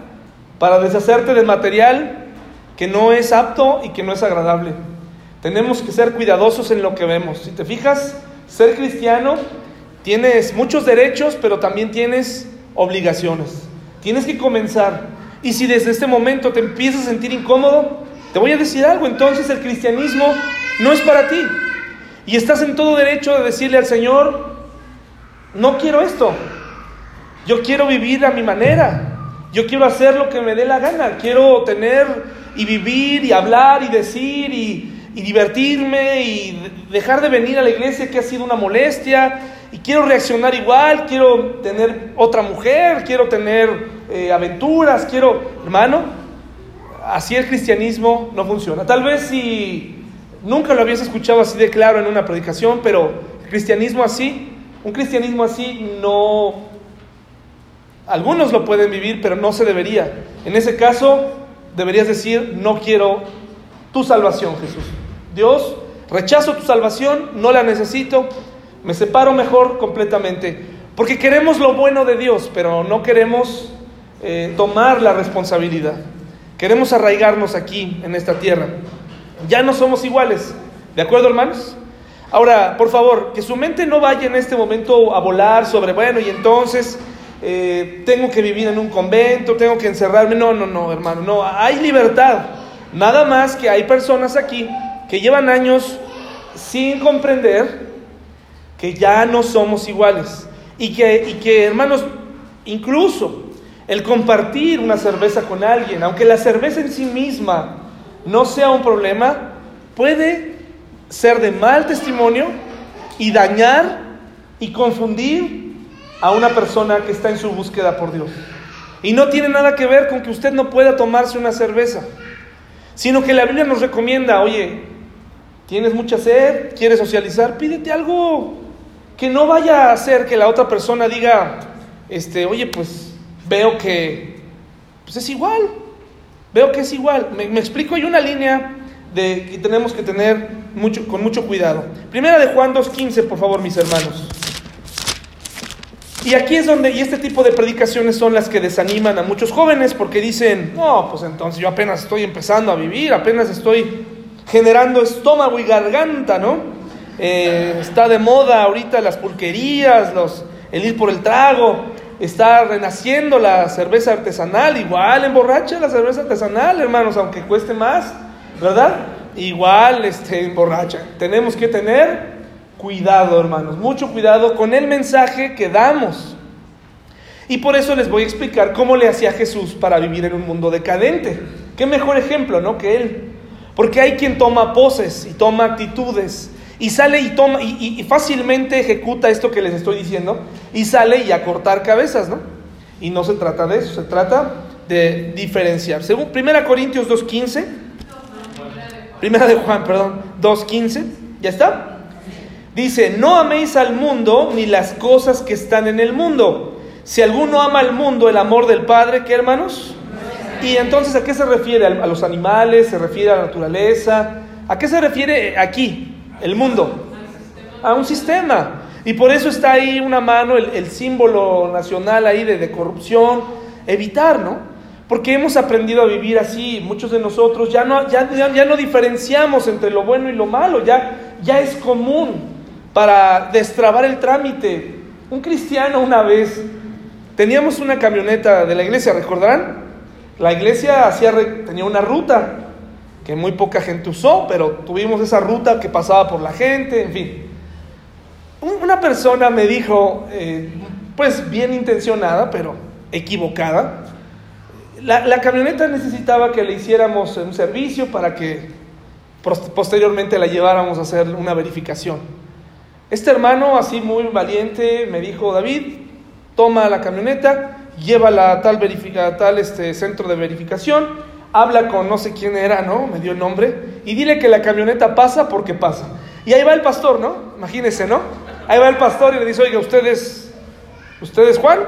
para deshacerte del material que no es apto y que no es agradable. Tenemos que ser cuidadosos en lo que vemos. Si te fijas, ser cristiano tienes muchos derechos, pero también tienes obligaciones. Tienes que comenzar. Y si desde este momento te empiezas a sentir incómodo, te voy a decir algo. Entonces el cristianismo no es para ti. Y estás en todo derecho de decirle al Señor, no quiero esto. Yo quiero vivir a mi manera. Yo quiero hacer lo que me dé la gana. Quiero tener y vivir y hablar y decir y, y divertirme y de- dejar de venir a la iglesia que ha sido una molestia. Y quiero reaccionar igual. Quiero tener otra mujer. Quiero tener eh, aventuras. Quiero, hermano, así el cristianismo no funciona. Tal vez si nunca lo habías escuchado así de claro en una predicación, pero el cristianismo así, un cristianismo así no... Algunos lo pueden vivir, pero no se debería. En ese caso, deberías decir, no quiero tu salvación, Jesús. Dios, rechazo tu salvación, no la necesito, me separo mejor completamente. Porque queremos lo bueno de Dios, pero no queremos eh, tomar la responsabilidad. Queremos arraigarnos aquí, en esta tierra. Ya no somos iguales. ¿De acuerdo, hermanos? Ahora, por favor, que su mente no vaya en este momento a volar sobre, bueno, y entonces eh, tengo que vivir en un convento, tengo que encerrarme. No, no, no, hermano, no. Hay libertad. Nada más que hay personas aquí que llevan años sin comprender que ya no somos iguales. Y que, y que, hermanos, incluso el compartir una cerveza con alguien, aunque la cerveza en sí misma no sea un problema, puede ser de mal testimonio y dañar y confundir a una persona que está en su búsqueda por Dios. Y no tiene nada que ver con que usted no pueda tomarse una cerveza, sino que la Biblia nos recomienda, oye, tienes mucha sed, quieres socializar, pídete algo que no vaya a hacer que la otra persona diga, este, oye, pues veo que pues es igual, veo que es igual. Me, me explico, hay una línea de que tenemos que tener mucho, con mucho cuidado. Primera de Juan 2.15, por favor, mis hermanos. Y aquí es donde, y este tipo de predicaciones son las que desaniman a muchos jóvenes porque dicen, no, pues entonces yo apenas estoy empezando a vivir, apenas estoy generando estómago y garganta, ¿no? Eh, está de moda ahorita las pulquerías, los, el ir por el trago, está renaciendo la cerveza artesanal, igual emborracha la cerveza artesanal, hermanos, aunque cueste más, ¿verdad? Igual este, emborracha. Tenemos que tener cuidado, hermanos, mucho cuidado con el mensaje que damos. Y por eso les voy a explicar cómo le hacía Jesús para vivir en un mundo decadente. Qué mejor ejemplo, ¿no? Que él. Porque hay quien toma poses y toma actitudes y sale y toma y, fácilmente ejecuta esto que les estoy diciendo y sale y a cortar cabezas, ¿no? Y no se trata de eso, se trata de diferenciar. Según 1 Corintios 2.15, Primera de Juan, perdón, 2.15, ¿ya está? Dice, no améis al mundo ni las cosas que están en el mundo. Si alguno ama al mundo, el amor del Padre, ¿qué hermanos? Y entonces, ¿a qué se refiere? ¿A los animales? ¿Se refiere a la naturaleza? ¿A qué se refiere aquí, el mundo? A un sistema. Y por eso está ahí una mano, el, el símbolo nacional ahí de, corrupción. Evitar, ¿no? Porque hemos aprendido a vivir así. Muchos de nosotros ya no, ya, ya, no diferenciamos entre lo bueno y lo malo. Ya, ya es común para destrabar el trámite. Un cristiano una vez, teníamos una camioneta de la iglesia, ¿recordarán? La iglesia hacía, tenía una ruta que muy poca gente usó, pero tuvimos esa ruta que pasaba por la gente, en fin. Un- Una persona me dijo, eh, pues bien intencionada, pero equivocada, la, la camioneta necesitaba que le hiciéramos un servicio para que pos- posteriormente la lleváramos a hacer una verificación. Este hermano, así muy valiente, me dijo, David, toma la camioneta, llévala a tal, a tal este, centro de verificación, habla con no sé quién era, ¿no? Me dio el nombre, y dile que la camioneta pasa porque pasa. Y ahí va el pastor, ¿no? Imagínense, ¿no? Ahí va el pastor y le dice, oiga, ustedes, ustedes Juan,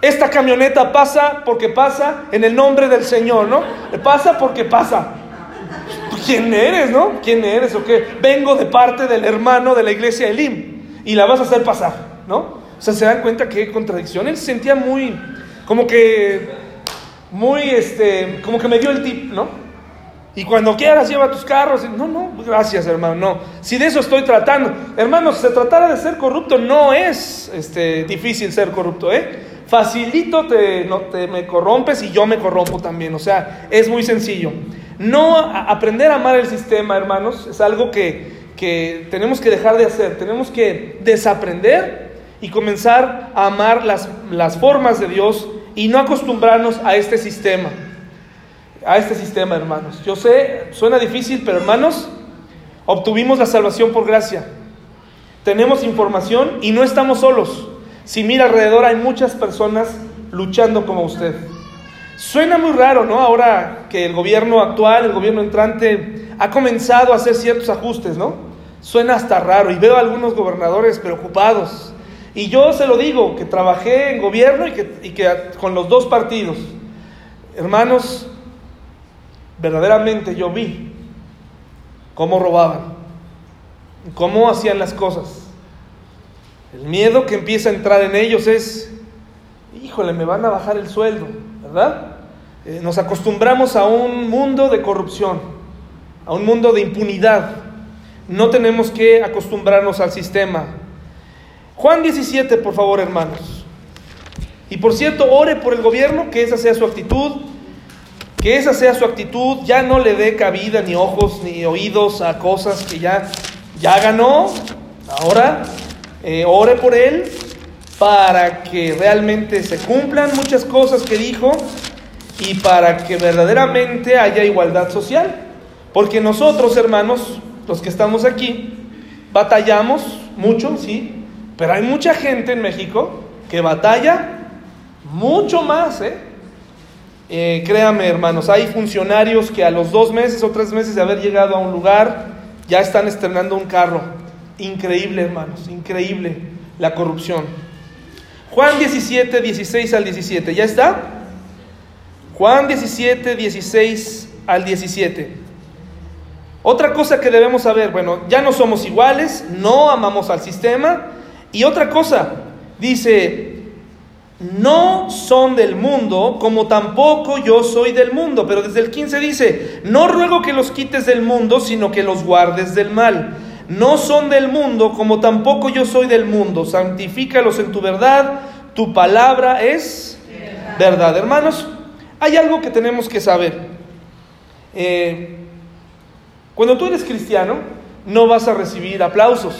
esta camioneta pasa porque pasa en el nombre del Señor, ¿no? Pasa porque pasa. ¿Quién eres, no? ¿Quién eres o qué? Vengo de parte del hermano de la iglesia Elim y la vas a hacer pasar, ¿no? O sea, se dan cuenta qué contradicción. Él se sentía muy, como que, muy, este, como que me dio el tip, ¿no? Y cuando quieras lleva tus carros. No, no, gracias hermano, no. Si de eso estoy tratando. Hermanos, se tratara de ser corrupto, no es este, difícil ser corrupto, ¿eh? Facilito te, no, te me corrompes y yo me corrompo también. O sea, es muy sencillo. No aprender a amar el sistema, hermanos, es algo que, que tenemos que dejar de hacer. Tenemos que desaprender y comenzar a amar las, las formas de Dios y no acostumbrarnos a este sistema a este sistema, hermanos. Yo sé, suena difícil, pero hermanos, obtuvimos la salvación por gracia. Tenemos información y no estamos solos. Si mira alrededor hay muchas personas luchando como usted. Suena muy raro, ¿no? Ahora que el gobierno actual, el gobierno entrante, ha comenzado a hacer ciertos ajustes, ¿no? Suena hasta raro y veo a algunos gobernadores preocupados. Y yo se lo digo, que trabajé en gobierno y que, con los dos partidos. Hermanos, verdaderamente yo vi cómo robaban, cómo hacían las cosas. El miedo que empieza a entrar en ellos es, híjole, me van a bajar el sueldo, ¿verdad? Eh, nos acostumbramos a un mundo de corrupción, a un mundo de impunidad. No tenemos que acostumbrarnos al sistema. Juan 17, por favor, hermanos. Y por cierto, ore por el gobierno, que esa sea su actitud, que esa sea su actitud, ya no le dé cabida ni ojos ni oídos a cosas que ya, ya ganó. Ahora, eh, ore por él para que realmente se cumplan muchas cosas que dijo y para que verdaderamente haya igualdad social. Porque nosotros, hermanos, los que estamos aquí, batallamos mucho, sí, pero hay mucha gente en México que batalla mucho más, ¿eh? Eh, créame, hermanos, hay funcionarios que a los dos meses o tres meses de haber llegado a un lugar ya están estrenando un carro. Increíble, hermanos, increíble la corrupción. Juan 17, 16 al 17, ¿ya está? Juan 17, 16 al 17. Otra cosa que debemos saber, bueno, ya no somos iguales, no amamos al sistema. Y otra cosa, dice, no son del mundo, como tampoco yo soy del mundo. Pero desde el 15 dice, no ruego que los quites del mundo, sino que los guardes del mal. No son del mundo, como tampoco yo soy del mundo. Santifícalos en tu verdad, tu palabra es verdad. Hermanos, hay algo que tenemos que saber. Eh, cuando tú eres cristiano, no vas a recibir aplausos.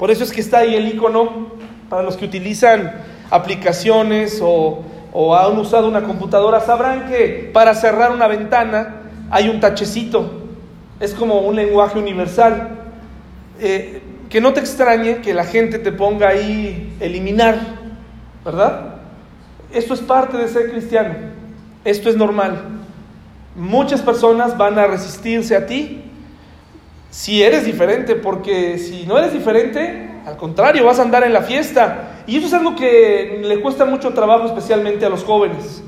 Por eso es que está ahí el icono para los que utilizan aplicaciones o, o han usado una computadora, sabrán que para cerrar una ventana hay un tachecito. Es como un lenguaje universal. Eh, que no te extrañe que la gente te ponga ahí eliminar, ¿verdad? Esto es parte de ser cristiano. Esto es normal. Muchas personas van a resistirse a ti si eres diferente, porque si no eres diferente, al contrario, vas a andar en la fiesta. Y eso es algo que le cuesta mucho trabajo, especialmente a los jóvenes.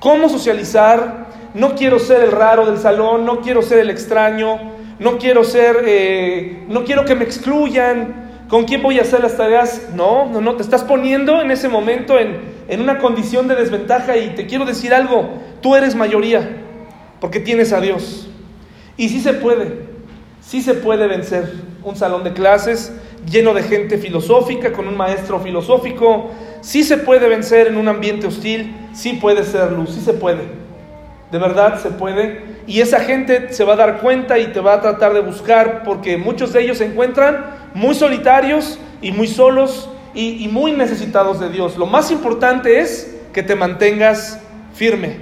¿Cómo socializar? No quiero ser el raro del salón, no quiero ser el extraño, no quiero ser, eh, no quiero que me excluyan. ¿Con quién voy a hacer las tareas? No, no, no, te estás poniendo en ese momento en, en una condición de desventaja y te quiero decir algo, tú eres mayoría, porque tienes a Dios. Y sí se puede, sí se puede vencer un salón de clases lleno de gente filosófica, con un maestro filosófico, sí se puede vencer en un ambiente hostil, sí puede ser luz, sí se puede, de verdad se puede. Y esa gente se va a dar cuenta y te va a tratar de buscar, porque muchos de ellos se encuentran muy solitarios y muy solos y, y muy necesitados de Dios. Lo más importante es que te mantengas firme,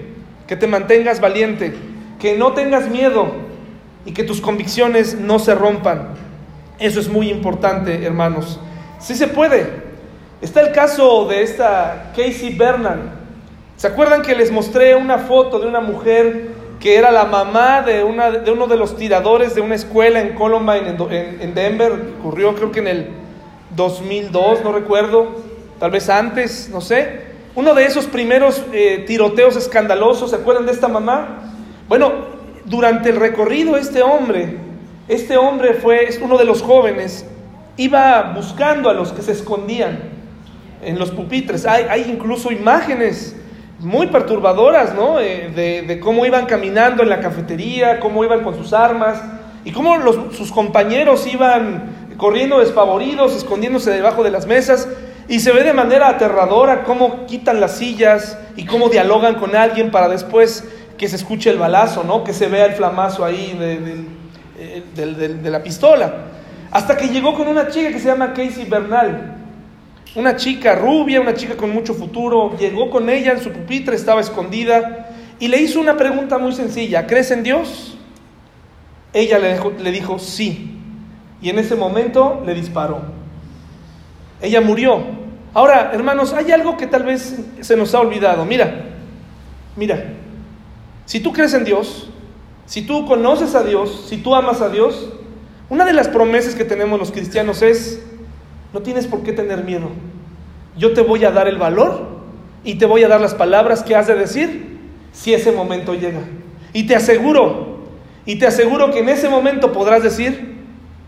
que te mantengas valiente, que no tengas miedo, y que tus convicciones no se rompan. Eso es muy importante, hermanos. Sí se puede. Está el caso de esta Casey Bernal. ¿Se acuerdan que les mostré una foto de una mujer que era la mamá de, una, de uno de los tiradores de una escuela en Columbine, en, en Denver? Ocurrió creo que en el 2002, no recuerdo, tal vez antes, no sé. Uno de esos primeros eh, tiroteos escandalosos, ¿se acuerdan de esta mamá? Bueno, durante el recorrido este hombre, este hombre fue uno de los jóvenes, iba buscando a los que se escondían en los pupitres. Hay, incluso imágenes muy perturbadoras, ¿no? Eh, de, cómo iban caminando en la cafetería, cómo iban con sus armas y cómo sus compañeros iban corriendo despavoridos, escondiéndose debajo de las mesas. Y se ve de manera aterradora cómo quitan las sillas y cómo dialogan con alguien para después que se escuche el balazo, ¿no? Que se vea el flamazo ahí de, de, la pistola. Hasta que llegó con una chica que se llama Casey Bernal. Una chica rubia, una chica con mucho futuro. Llegó con ella en su pupitre, estaba escondida. Y le hizo una pregunta muy sencilla. ¿Crees en Dios? Ella le, le dijo sí. Y en ese momento le disparó. Ella murió. Ahora, hermanos, hay algo que tal vez se nos ha olvidado. Mira, mira, si tú crees en Dios, si tú conoces a Dios, si tú amas a Dios, una de las promesas que tenemos los cristianos es, no tienes por qué tener miedo. Yo te voy a dar el valor y te voy a dar las palabras que has de decir si ese momento llega. Y te aseguro, y te aseguro que en ese momento podrás decir,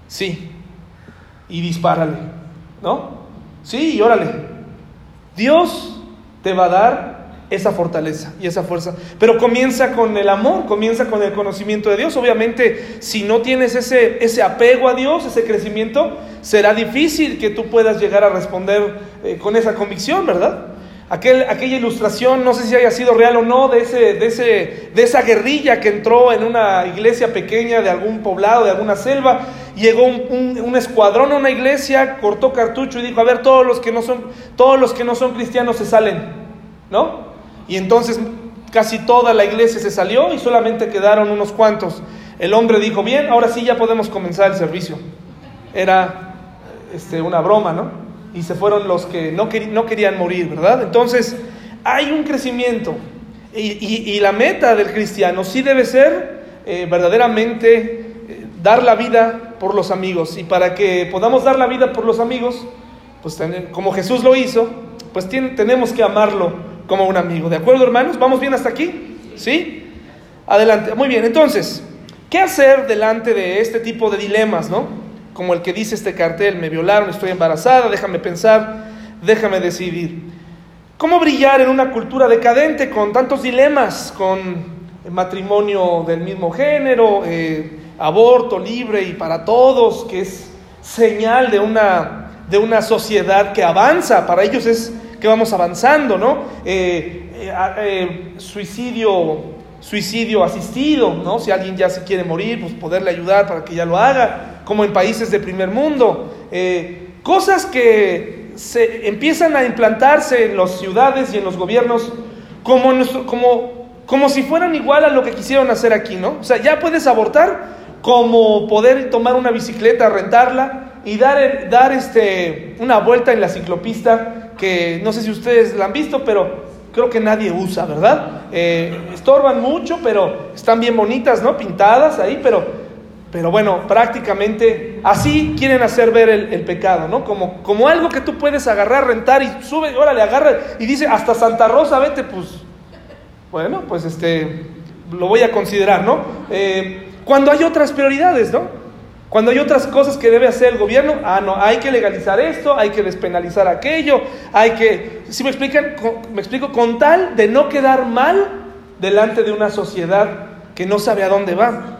sí, y dispárale, ¿no? Sí, y órale. Dios te va a dar esa fortaleza y esa fuerza. Pero comienza con el amor, comienza con el conocimiento de Dios. Obviamente, si no tienes ese, ese apego a Dios, ese crecimiento, será difícil que tú puedas llegar a responder eh, con esa convicción, ¿verdad? Aquel, aquella ilustración, no sé si haya sido real o no, de, ese, de, ese, de esa guerrilla que entró en una iglesia pequeña de algún poblado, de alguna selva, llegó un, un, un, escuadrón a una iglesia, cortó cartucho y dijo, a ver, todos los que no son, todos los que no son cristianos se salen, ¿no? Y entonces casi toda la iglesia se salió y solamente quedaron unos cuantos. El hombre dijo, bien, ahora sí ya podemos comenzar el servicio. Era este, una broma, ¿no? Y se fueron los que no, quer no querían morir, ¿verdad? Entonces, hay un crecimiento. Y, la meta del cristiano sí debe ser eh, verdaderamente eh, dar la vida por los amigos. Y para que podamos dar la vida por los amigos, pues como Jesús lo hizo, pues tenemos que amarlo como un amigo. ¿De acuerdo, hermanos? ¿Vamos bien hasta aquí? ¿Sí? Adelante. Muy bien, entonces, ¿qué hacer delante de este tipo de dilemas, no? Como el que dice este cartel, me violaron, estoy embarazada, déjame pensar, déjame decidir. ¿Cómo brillar en una cultura decadente con tantos dilemas, con matrimonio del mismo género, eh, aborto libre y para todos, que es señal de una, de una sociedad que avanza? Para ellos es que vamos avanzando, ¿no? Eh, eh, eh, suicidio, suicidio asistido, ¿no? Si alguien ya se quiere morir, pues poderle ayudar para que ya lo haga, como en países de primer mundo. Cosas que se empiezan a implantarse en las ciudades y en los gobiernos como, como, como si fueran igual a lo que quisieron hacer aquí, ¿no? O sea, ya puedes abortar como poder tomar una bicicleta, rentarla y dar, dar este, una vuelta en la ciclopista que no sé si ustedes la han visto, pero creo que nadie usa, ¿verdad? Eh, estorban mucho, pero están bien bonitas, ¿no? Pintadas ahí, pero, pero bueno, prácticamente así quieren hacer ver el, pecado, ¿no? Como, como algo que tú puedes agarrar, rentar y sube, órale, agarra y dice, hasta Santa Rosa, vete, pues, bueno, pues este, lo voy a considerar, ¿no? Eh, cuando hay otras prioridades, ¿no? Cuando hay otras cosas que debe hacer el gobierno, ah, no, hay que legalizar esto, hay que despenalizar aquello, hay que, si me explican, me explico, con tal de no quedar mal delante de una sociedad que no sabe a dónde va.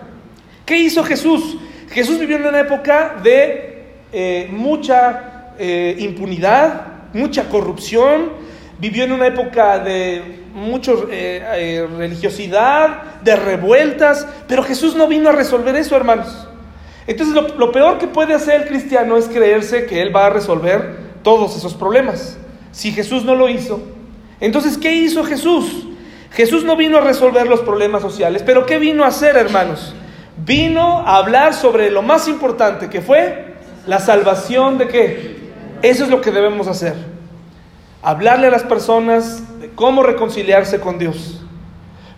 ¿Qué hizo Jesús? Jesús vivió en una época de eh, mucha eh, impunidad, mucha corrupción, vivió en una época de mucha eh, religiosidad, de revueltas, pero Jesús no vino a resolver eso, hermanos. Entonces lo, peor que puede hacer el cristiano es creerse que él va a resolver todos esos problemas. Si Jesús no lo hizo, entonces ¿qué hizo Jesús? Jesús no vino a resolver los problemas sociales, pero ¿qué vino a hacer, hermanos? Vino a hablar sobre lo más importante, que fue la salvación de qué. Eso es lo que debemos hacer. Hablarle a las personas de cómo reconciliarse con Dios.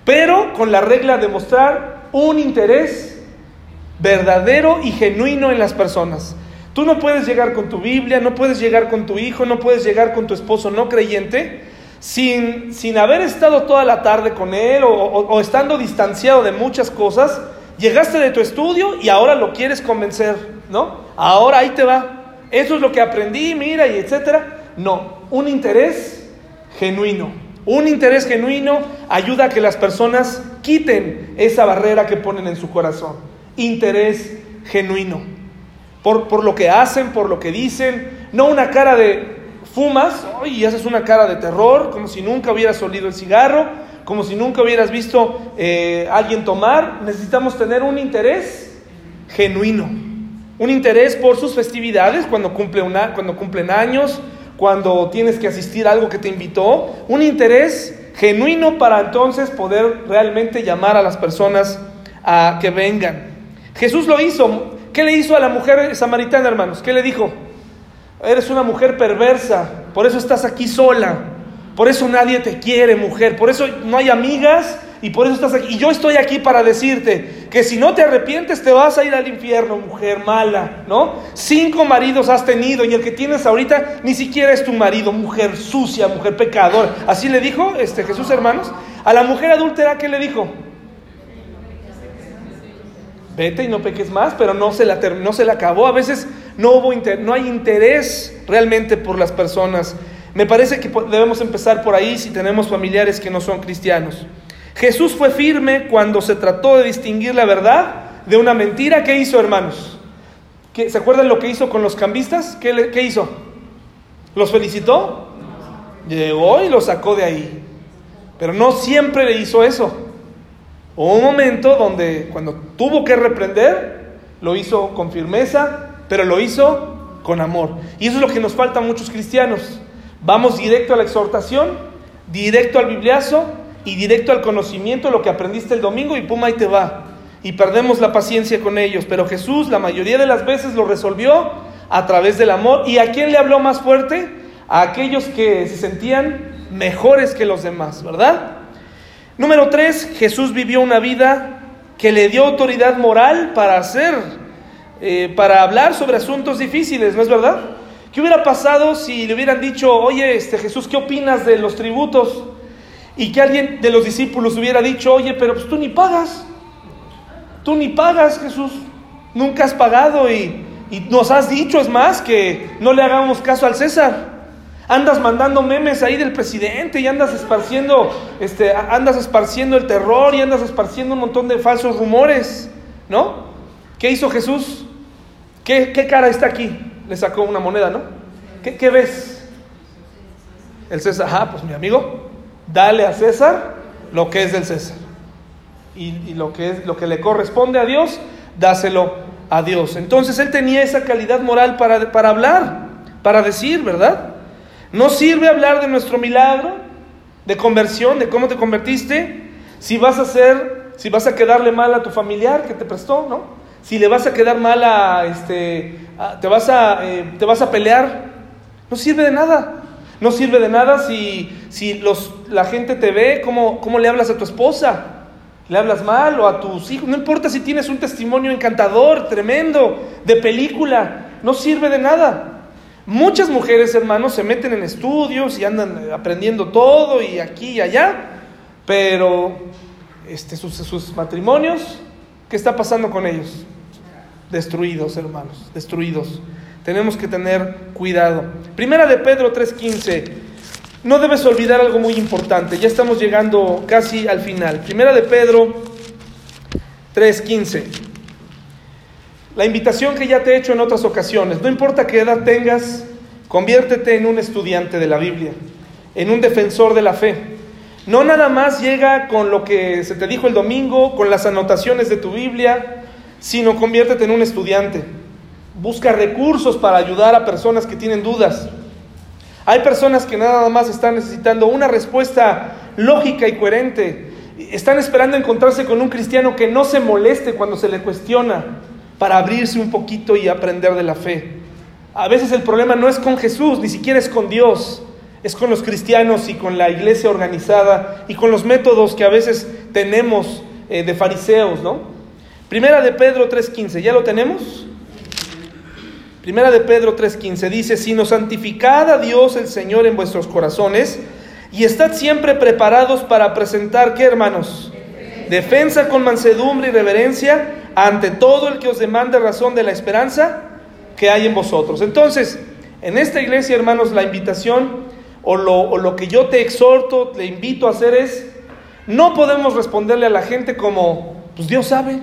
Pero con la regla de mostrar un interés verdadero y genuino en las personas. Tú no puedes llegar con tu Biblia, no puedes llegar con tu hijo, no puedes llegar con tu esposo no creyente sin, sin haber estado toda la tarde con él o, o- estando distanciado de muchas cosas. Llegaste de tu estudio y ahora lo quieres convencer, ¿no? Ahora ahí te va. Eso es lo que aprendí, mira, y etcétera. No, un interés genuino. Un interés genuino ayuda a que las personas quiten esa barrera que ponen en su corazón. Interés genuino. Por, por lo que hacen, por lo que dicen. No una cara de fumas y haces una cara de terror, como si nunca hubieras olido el cigarro, como si nunca hubieras visto eh, a alguien tomar. Necesitamos tener un interés genuino. Un interés por sus festividades, cuando, cumple una, cuando cumplen años, cuando tienes que asistir a algo que te invitó. Un interés genuino para entonces poder realmente llamar a las personas a que vengan. Jesús lo hizo. ¿Qué le hizo a la mujer samaritana, hermanos? ¿Qué le dijo? Eres una mujer perversa, por eso estás aquí sola. Por eso nadie te quiere, mujer. Por eso no hay amigas y por eso estás aquí. Y yo estoy aquí para decirte que si no te arrepientes te vas a ir al infierno, mujer mala, ¿no? Cinco maridos has tenido y el que tienes ahorita ni siquiera es tu marido, mujer sucia, mujer pecadora. Así le dijo este Jesús, hermanos. A la mujer adúltera, ¿qué le dijo? Vete y no peques más, pero no se la, no se la acabó. A veces no, hubo inter- no hay interés realmente por las personas. Me parece que debemos empezar por ahí si tenemos familiares que no son cristianos. Jesús fue firme cuando se trató de distinguir la verdad de una mentira. ¿Qué hizo, hermanos? ¿Qué- ¿Se acuerdan lo que hizo con los cambistas? ¿Qué, le- qué hizo? ¿Los felicitó? Llegó y los sacó de ahí. Pero no siempre le hizo eso. Hubo un momento donde cuando tuvo que reprender, lo hizo con firmeza, pero lo hizo con amor. Y eso es lo que nos falta a muchos cristianos. Vamos directo a la exhortación, directo al bibliazo y directo al conocimiento, lo que aprendiste el domingo y pum, ahí te va. Y perdemos la paciencia con ellos. Pero Jesús la mayoría de las veces lo resolvió a través del amor. ¿Y a quién le habló más fuerte? A aquellos que se sentían mejores que los demás, ¿verdad? Número tres, Jesús vivió una vida que le dio autoridad moral para hacer, eh, para hablar sobre asuntos difíciles, ¿no es verdad? ¿Qué hubiera pasado si le hubieran dicho, oye, este Jesús, ¿qué opinas de los tributos? Y que alguien de los discípulos hubiera dicho, oye, pero pues tú ni pagas, tú ni pagas, Jesús, nunca has pagado y, y nos has dicho, es más, que no le hagamos caso al César. Andas mandando memes ahí del presidente y andas esparciendo, este, andas esparciendo el terror y andas esparciendo un montón de falsos rumores, ¿no? ¿Qué hizo Jesús? ¿Qué, qué cara está aquí? Le sacó una moneda, ¿no? ¿Qué, qué ves? El César, ah, pues mi amigo, dale a César lo que es del César. Y, y lo, que es, lo que le corresponde a Dios, dáselo a Dios. Entonces él tenía esa calidad moral para, para hablar, para decir, ¿verdad? No sirve hablar de nuestro milagro, de conversión, de cómo te convertiste, si vas a hacer, si vas a quedarle mal a tu familiar que te prestó, ¿no? Si le vas a quedar mal a, este, te vas a, eh, te vas a pelear, no sirve de nada. No sirve de nada si, si los, la gente te ve, cómo, cómo le hablas a tu esposa, le hablas mal o a tus hijos, no importa si tienes un testimonio encantador, tremendo, de película, no sirve de nada. Muchas mujeres, hermanos, se meten en estudios y andan aprendiendo todo y aquí y allá, pero este, sus, sus matrimonios, ¿qué está pasando con ellos? Destruidos, hermanos, destruidos. Tenemos que tener cuidado. Primera de Pedro 3:15. No debes olvidar algo muy importante. Ya estamos llegando casi al final. Primera de Pedro 3:15. La invitación que ya te he hecho en otras ocasiones, no importa qué edad tengas, conviértete en un estudiante de la Biblia, en un defensor de la fe. No nada más llega con lo que se te dijo el domingo, con las anotaciones de tu Biblia, sino conviértete en un estudiante. Busca recursos para ayudar a personas que tienen dudas. Hay personas que nada más están necesitando una respuesta lógica y coherente. están esperando encontrarse con un cristiano que no se moleste cuando se le cuestiona para abrirse un poquito y aprender de la fe. A veces el problema no es con Jesús, ni siquiera es con Dios, es con los cristianos y con la iglesia organizada y con los métodos que a veces tenemos eh, de fariseos, ¿no? Primera de Pedro 3.15, ¿ya lo tenemos? Primera de Pedro 3.15 dice, sino santificad a Dios el Señor en vuestros corazones y estad siempre preparados para presentar, ¿qué hermanos? Defensa con mansedumbre y reverencia ante todo el que os demande razón de la esperanza que hay en vosotros. Entonces, en esta iglesia, hermanos, la invitación o lo, o lo que yo te exhorto, te invito a hacer es, no podemos responderle a la gente como, pues Dios sabe,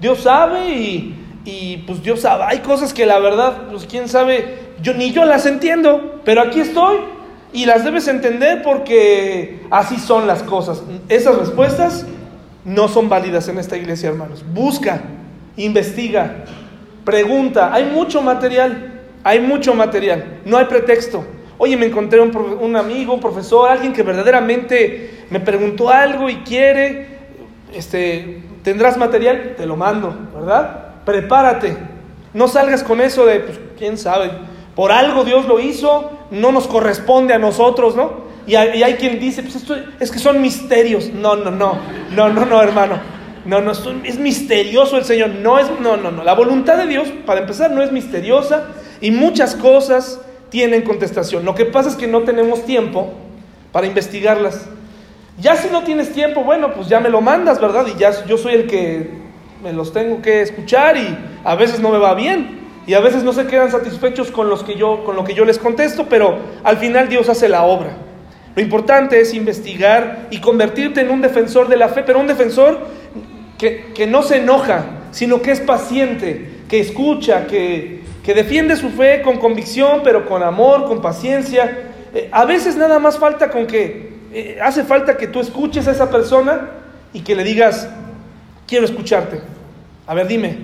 Dios sabe y, y pues Dios sabe, hay cosas que la verdad, pues quién sabe, yo ni yo las entiendo, pero aquí estoy y las debes entender porque así son las cosas. Esas respuestas no son válidas en esta iglesia, hermanos. Busca, investiga, pregunta. Hay mucho material, hay mucho material, no hay pretexto. Oye, me encontré un, un amigo, un profesor, alguien que verdaderamente me preguntó algo y quiere, este, tendrás material, te lo mando, ¿verdad? Prepárate. No salgas con eso de, pues, quién sabe, por algo Dios lo hizo, no nos corresponde a nosotros, ¿no? Y hay, quien dice, pues esto es que son misterios. No, no, no, no, no, no, hermano. No, no, es misterioso el Señor. No es, no, no, no. La voluntad de Dios, para empezar, no es misteriosa y muchas cosas tienen contestación. Lo que pasa es que no tenemos tiempo para investigarlas. Ya si no tienes tiempo, bueno, pues ya me lo mandas, ¿verdad? Y ya yo soy el que me los tengo que escuchar y a veces no me va bien. Y a veces no se quedan satisfechos con, los que yo, con lo que yo les contesto, pero al final Dios hace la obra. Lo importante es investigar y convertirte en un defensor de la fe, pero un defensor que, que no se enoja, sino que es paciente, que escucha, que, que defiende su fe con convicción, pero con amor, con paciencia. Eh, a veces nada más falta con que, eh, hace falta que tú escuches a esa persona y que le digas, quiero escucharte. A ver, dime,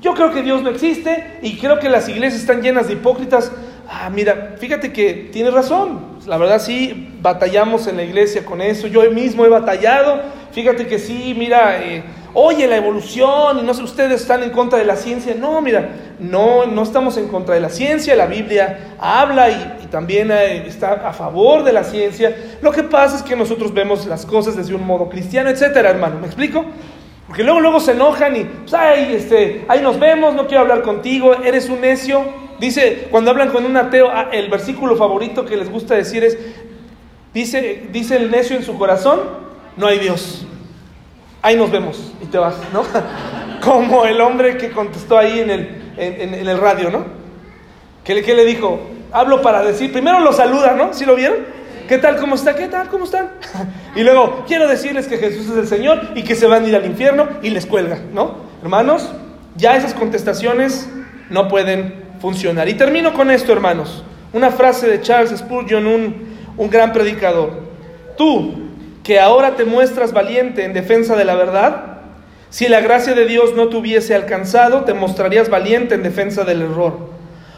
yo creo que Dios no existe y creo que las iglesias están llenas de hipócritas. Ah, mira, fíjate que tienes razón. La verdad sí, batallamos en la iglesia con eso. Yo mismo he batallado. Fíjate que sí, mira, eh, oye, la evolución, y no sé, ustedes están en contra de la ciencia. No, mira, no, no estamos en contra de la ciencia. La Biblia habla y, también eh, está a favor de la ciencia. Lo que pasa es que nosotros vemos las cosas desde un modo cristiano, etcétera, hermano. ¿Me explico? Porque luego, luego se enojan y, pues, ay, este, ahí nos vemos, no quiero hablar contigo, eres un necio. Dice, cuando hablan con un ateo, ah, el versículo favorito que les gusta decir es, dice, dice el necio en su corazón, no hay Dios. Ahí nos vemos y te vas, ¿no? Como el hombre que contestó ahí en el, en, el radio, ¿no? ¿Qué ¿Qué le dijo? Hablo para decir, primero lo saluda, ¿no? ¿Sí lo vieron? ¿Qué tal? ¿Cómo está? ¿Qué tal? ¿Cómo están? Y luego, quiero decirles que Jesús es el Señor y que se van a ir al infierno y les cuelga, ¿no? Hermanos, ya esas contestaciones no pueden funcionar. Y termino con esto, hermanos. Una frase de Charles Spurgeon, un, un gran predicador. Tú, que ahora te muestras valiente en defensa de la verdad, si la gracia de Dios no te hubiese alcanzado, te mostrarías valiente en defensa del error.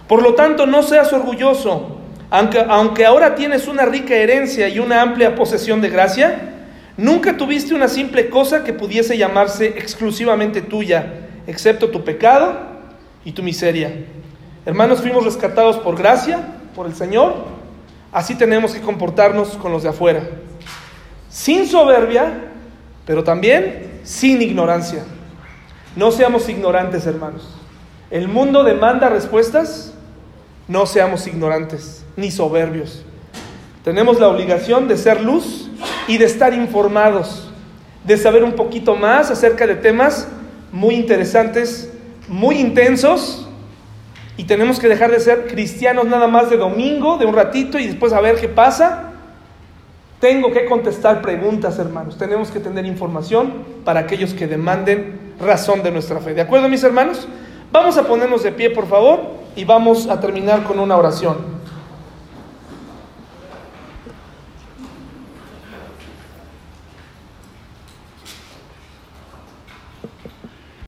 Por lo tanto, no seas orgulloso, aunque, aunque, ahora tienes una rica herencia y una amplia posesión de gracia, nunca tuviste una simple cosa que pudiese llamarse exclusivamente tuya, excepto tu pecado y tu miseria. Hermanos, fuimos rescatados por gracia, por el Señor, así tenemos que comportarnos con los de afuera, sin soberbia, pero también sin ignorancia. No seamos ignorantes, hermanos. El mundo demanda respuestas, no seamos ignorantes ni soberbios. Tenemos la obligación de ser luz y de estar informados, de saber un poquito más acerca de temas muy interesantes, muy intensos, y tenemos que dejar de ser cristianos nada más de domingo, de un ratito, y después a ver qué pasa. Tengo que contestar preguntas, hermanos. Tenemos que tener información para aquellos que demanden razón de nuestra fe. ¿De acuerdo, mis hermanos? Vamos a ponernos de pie, por favor, y vamos a terminar con una oración.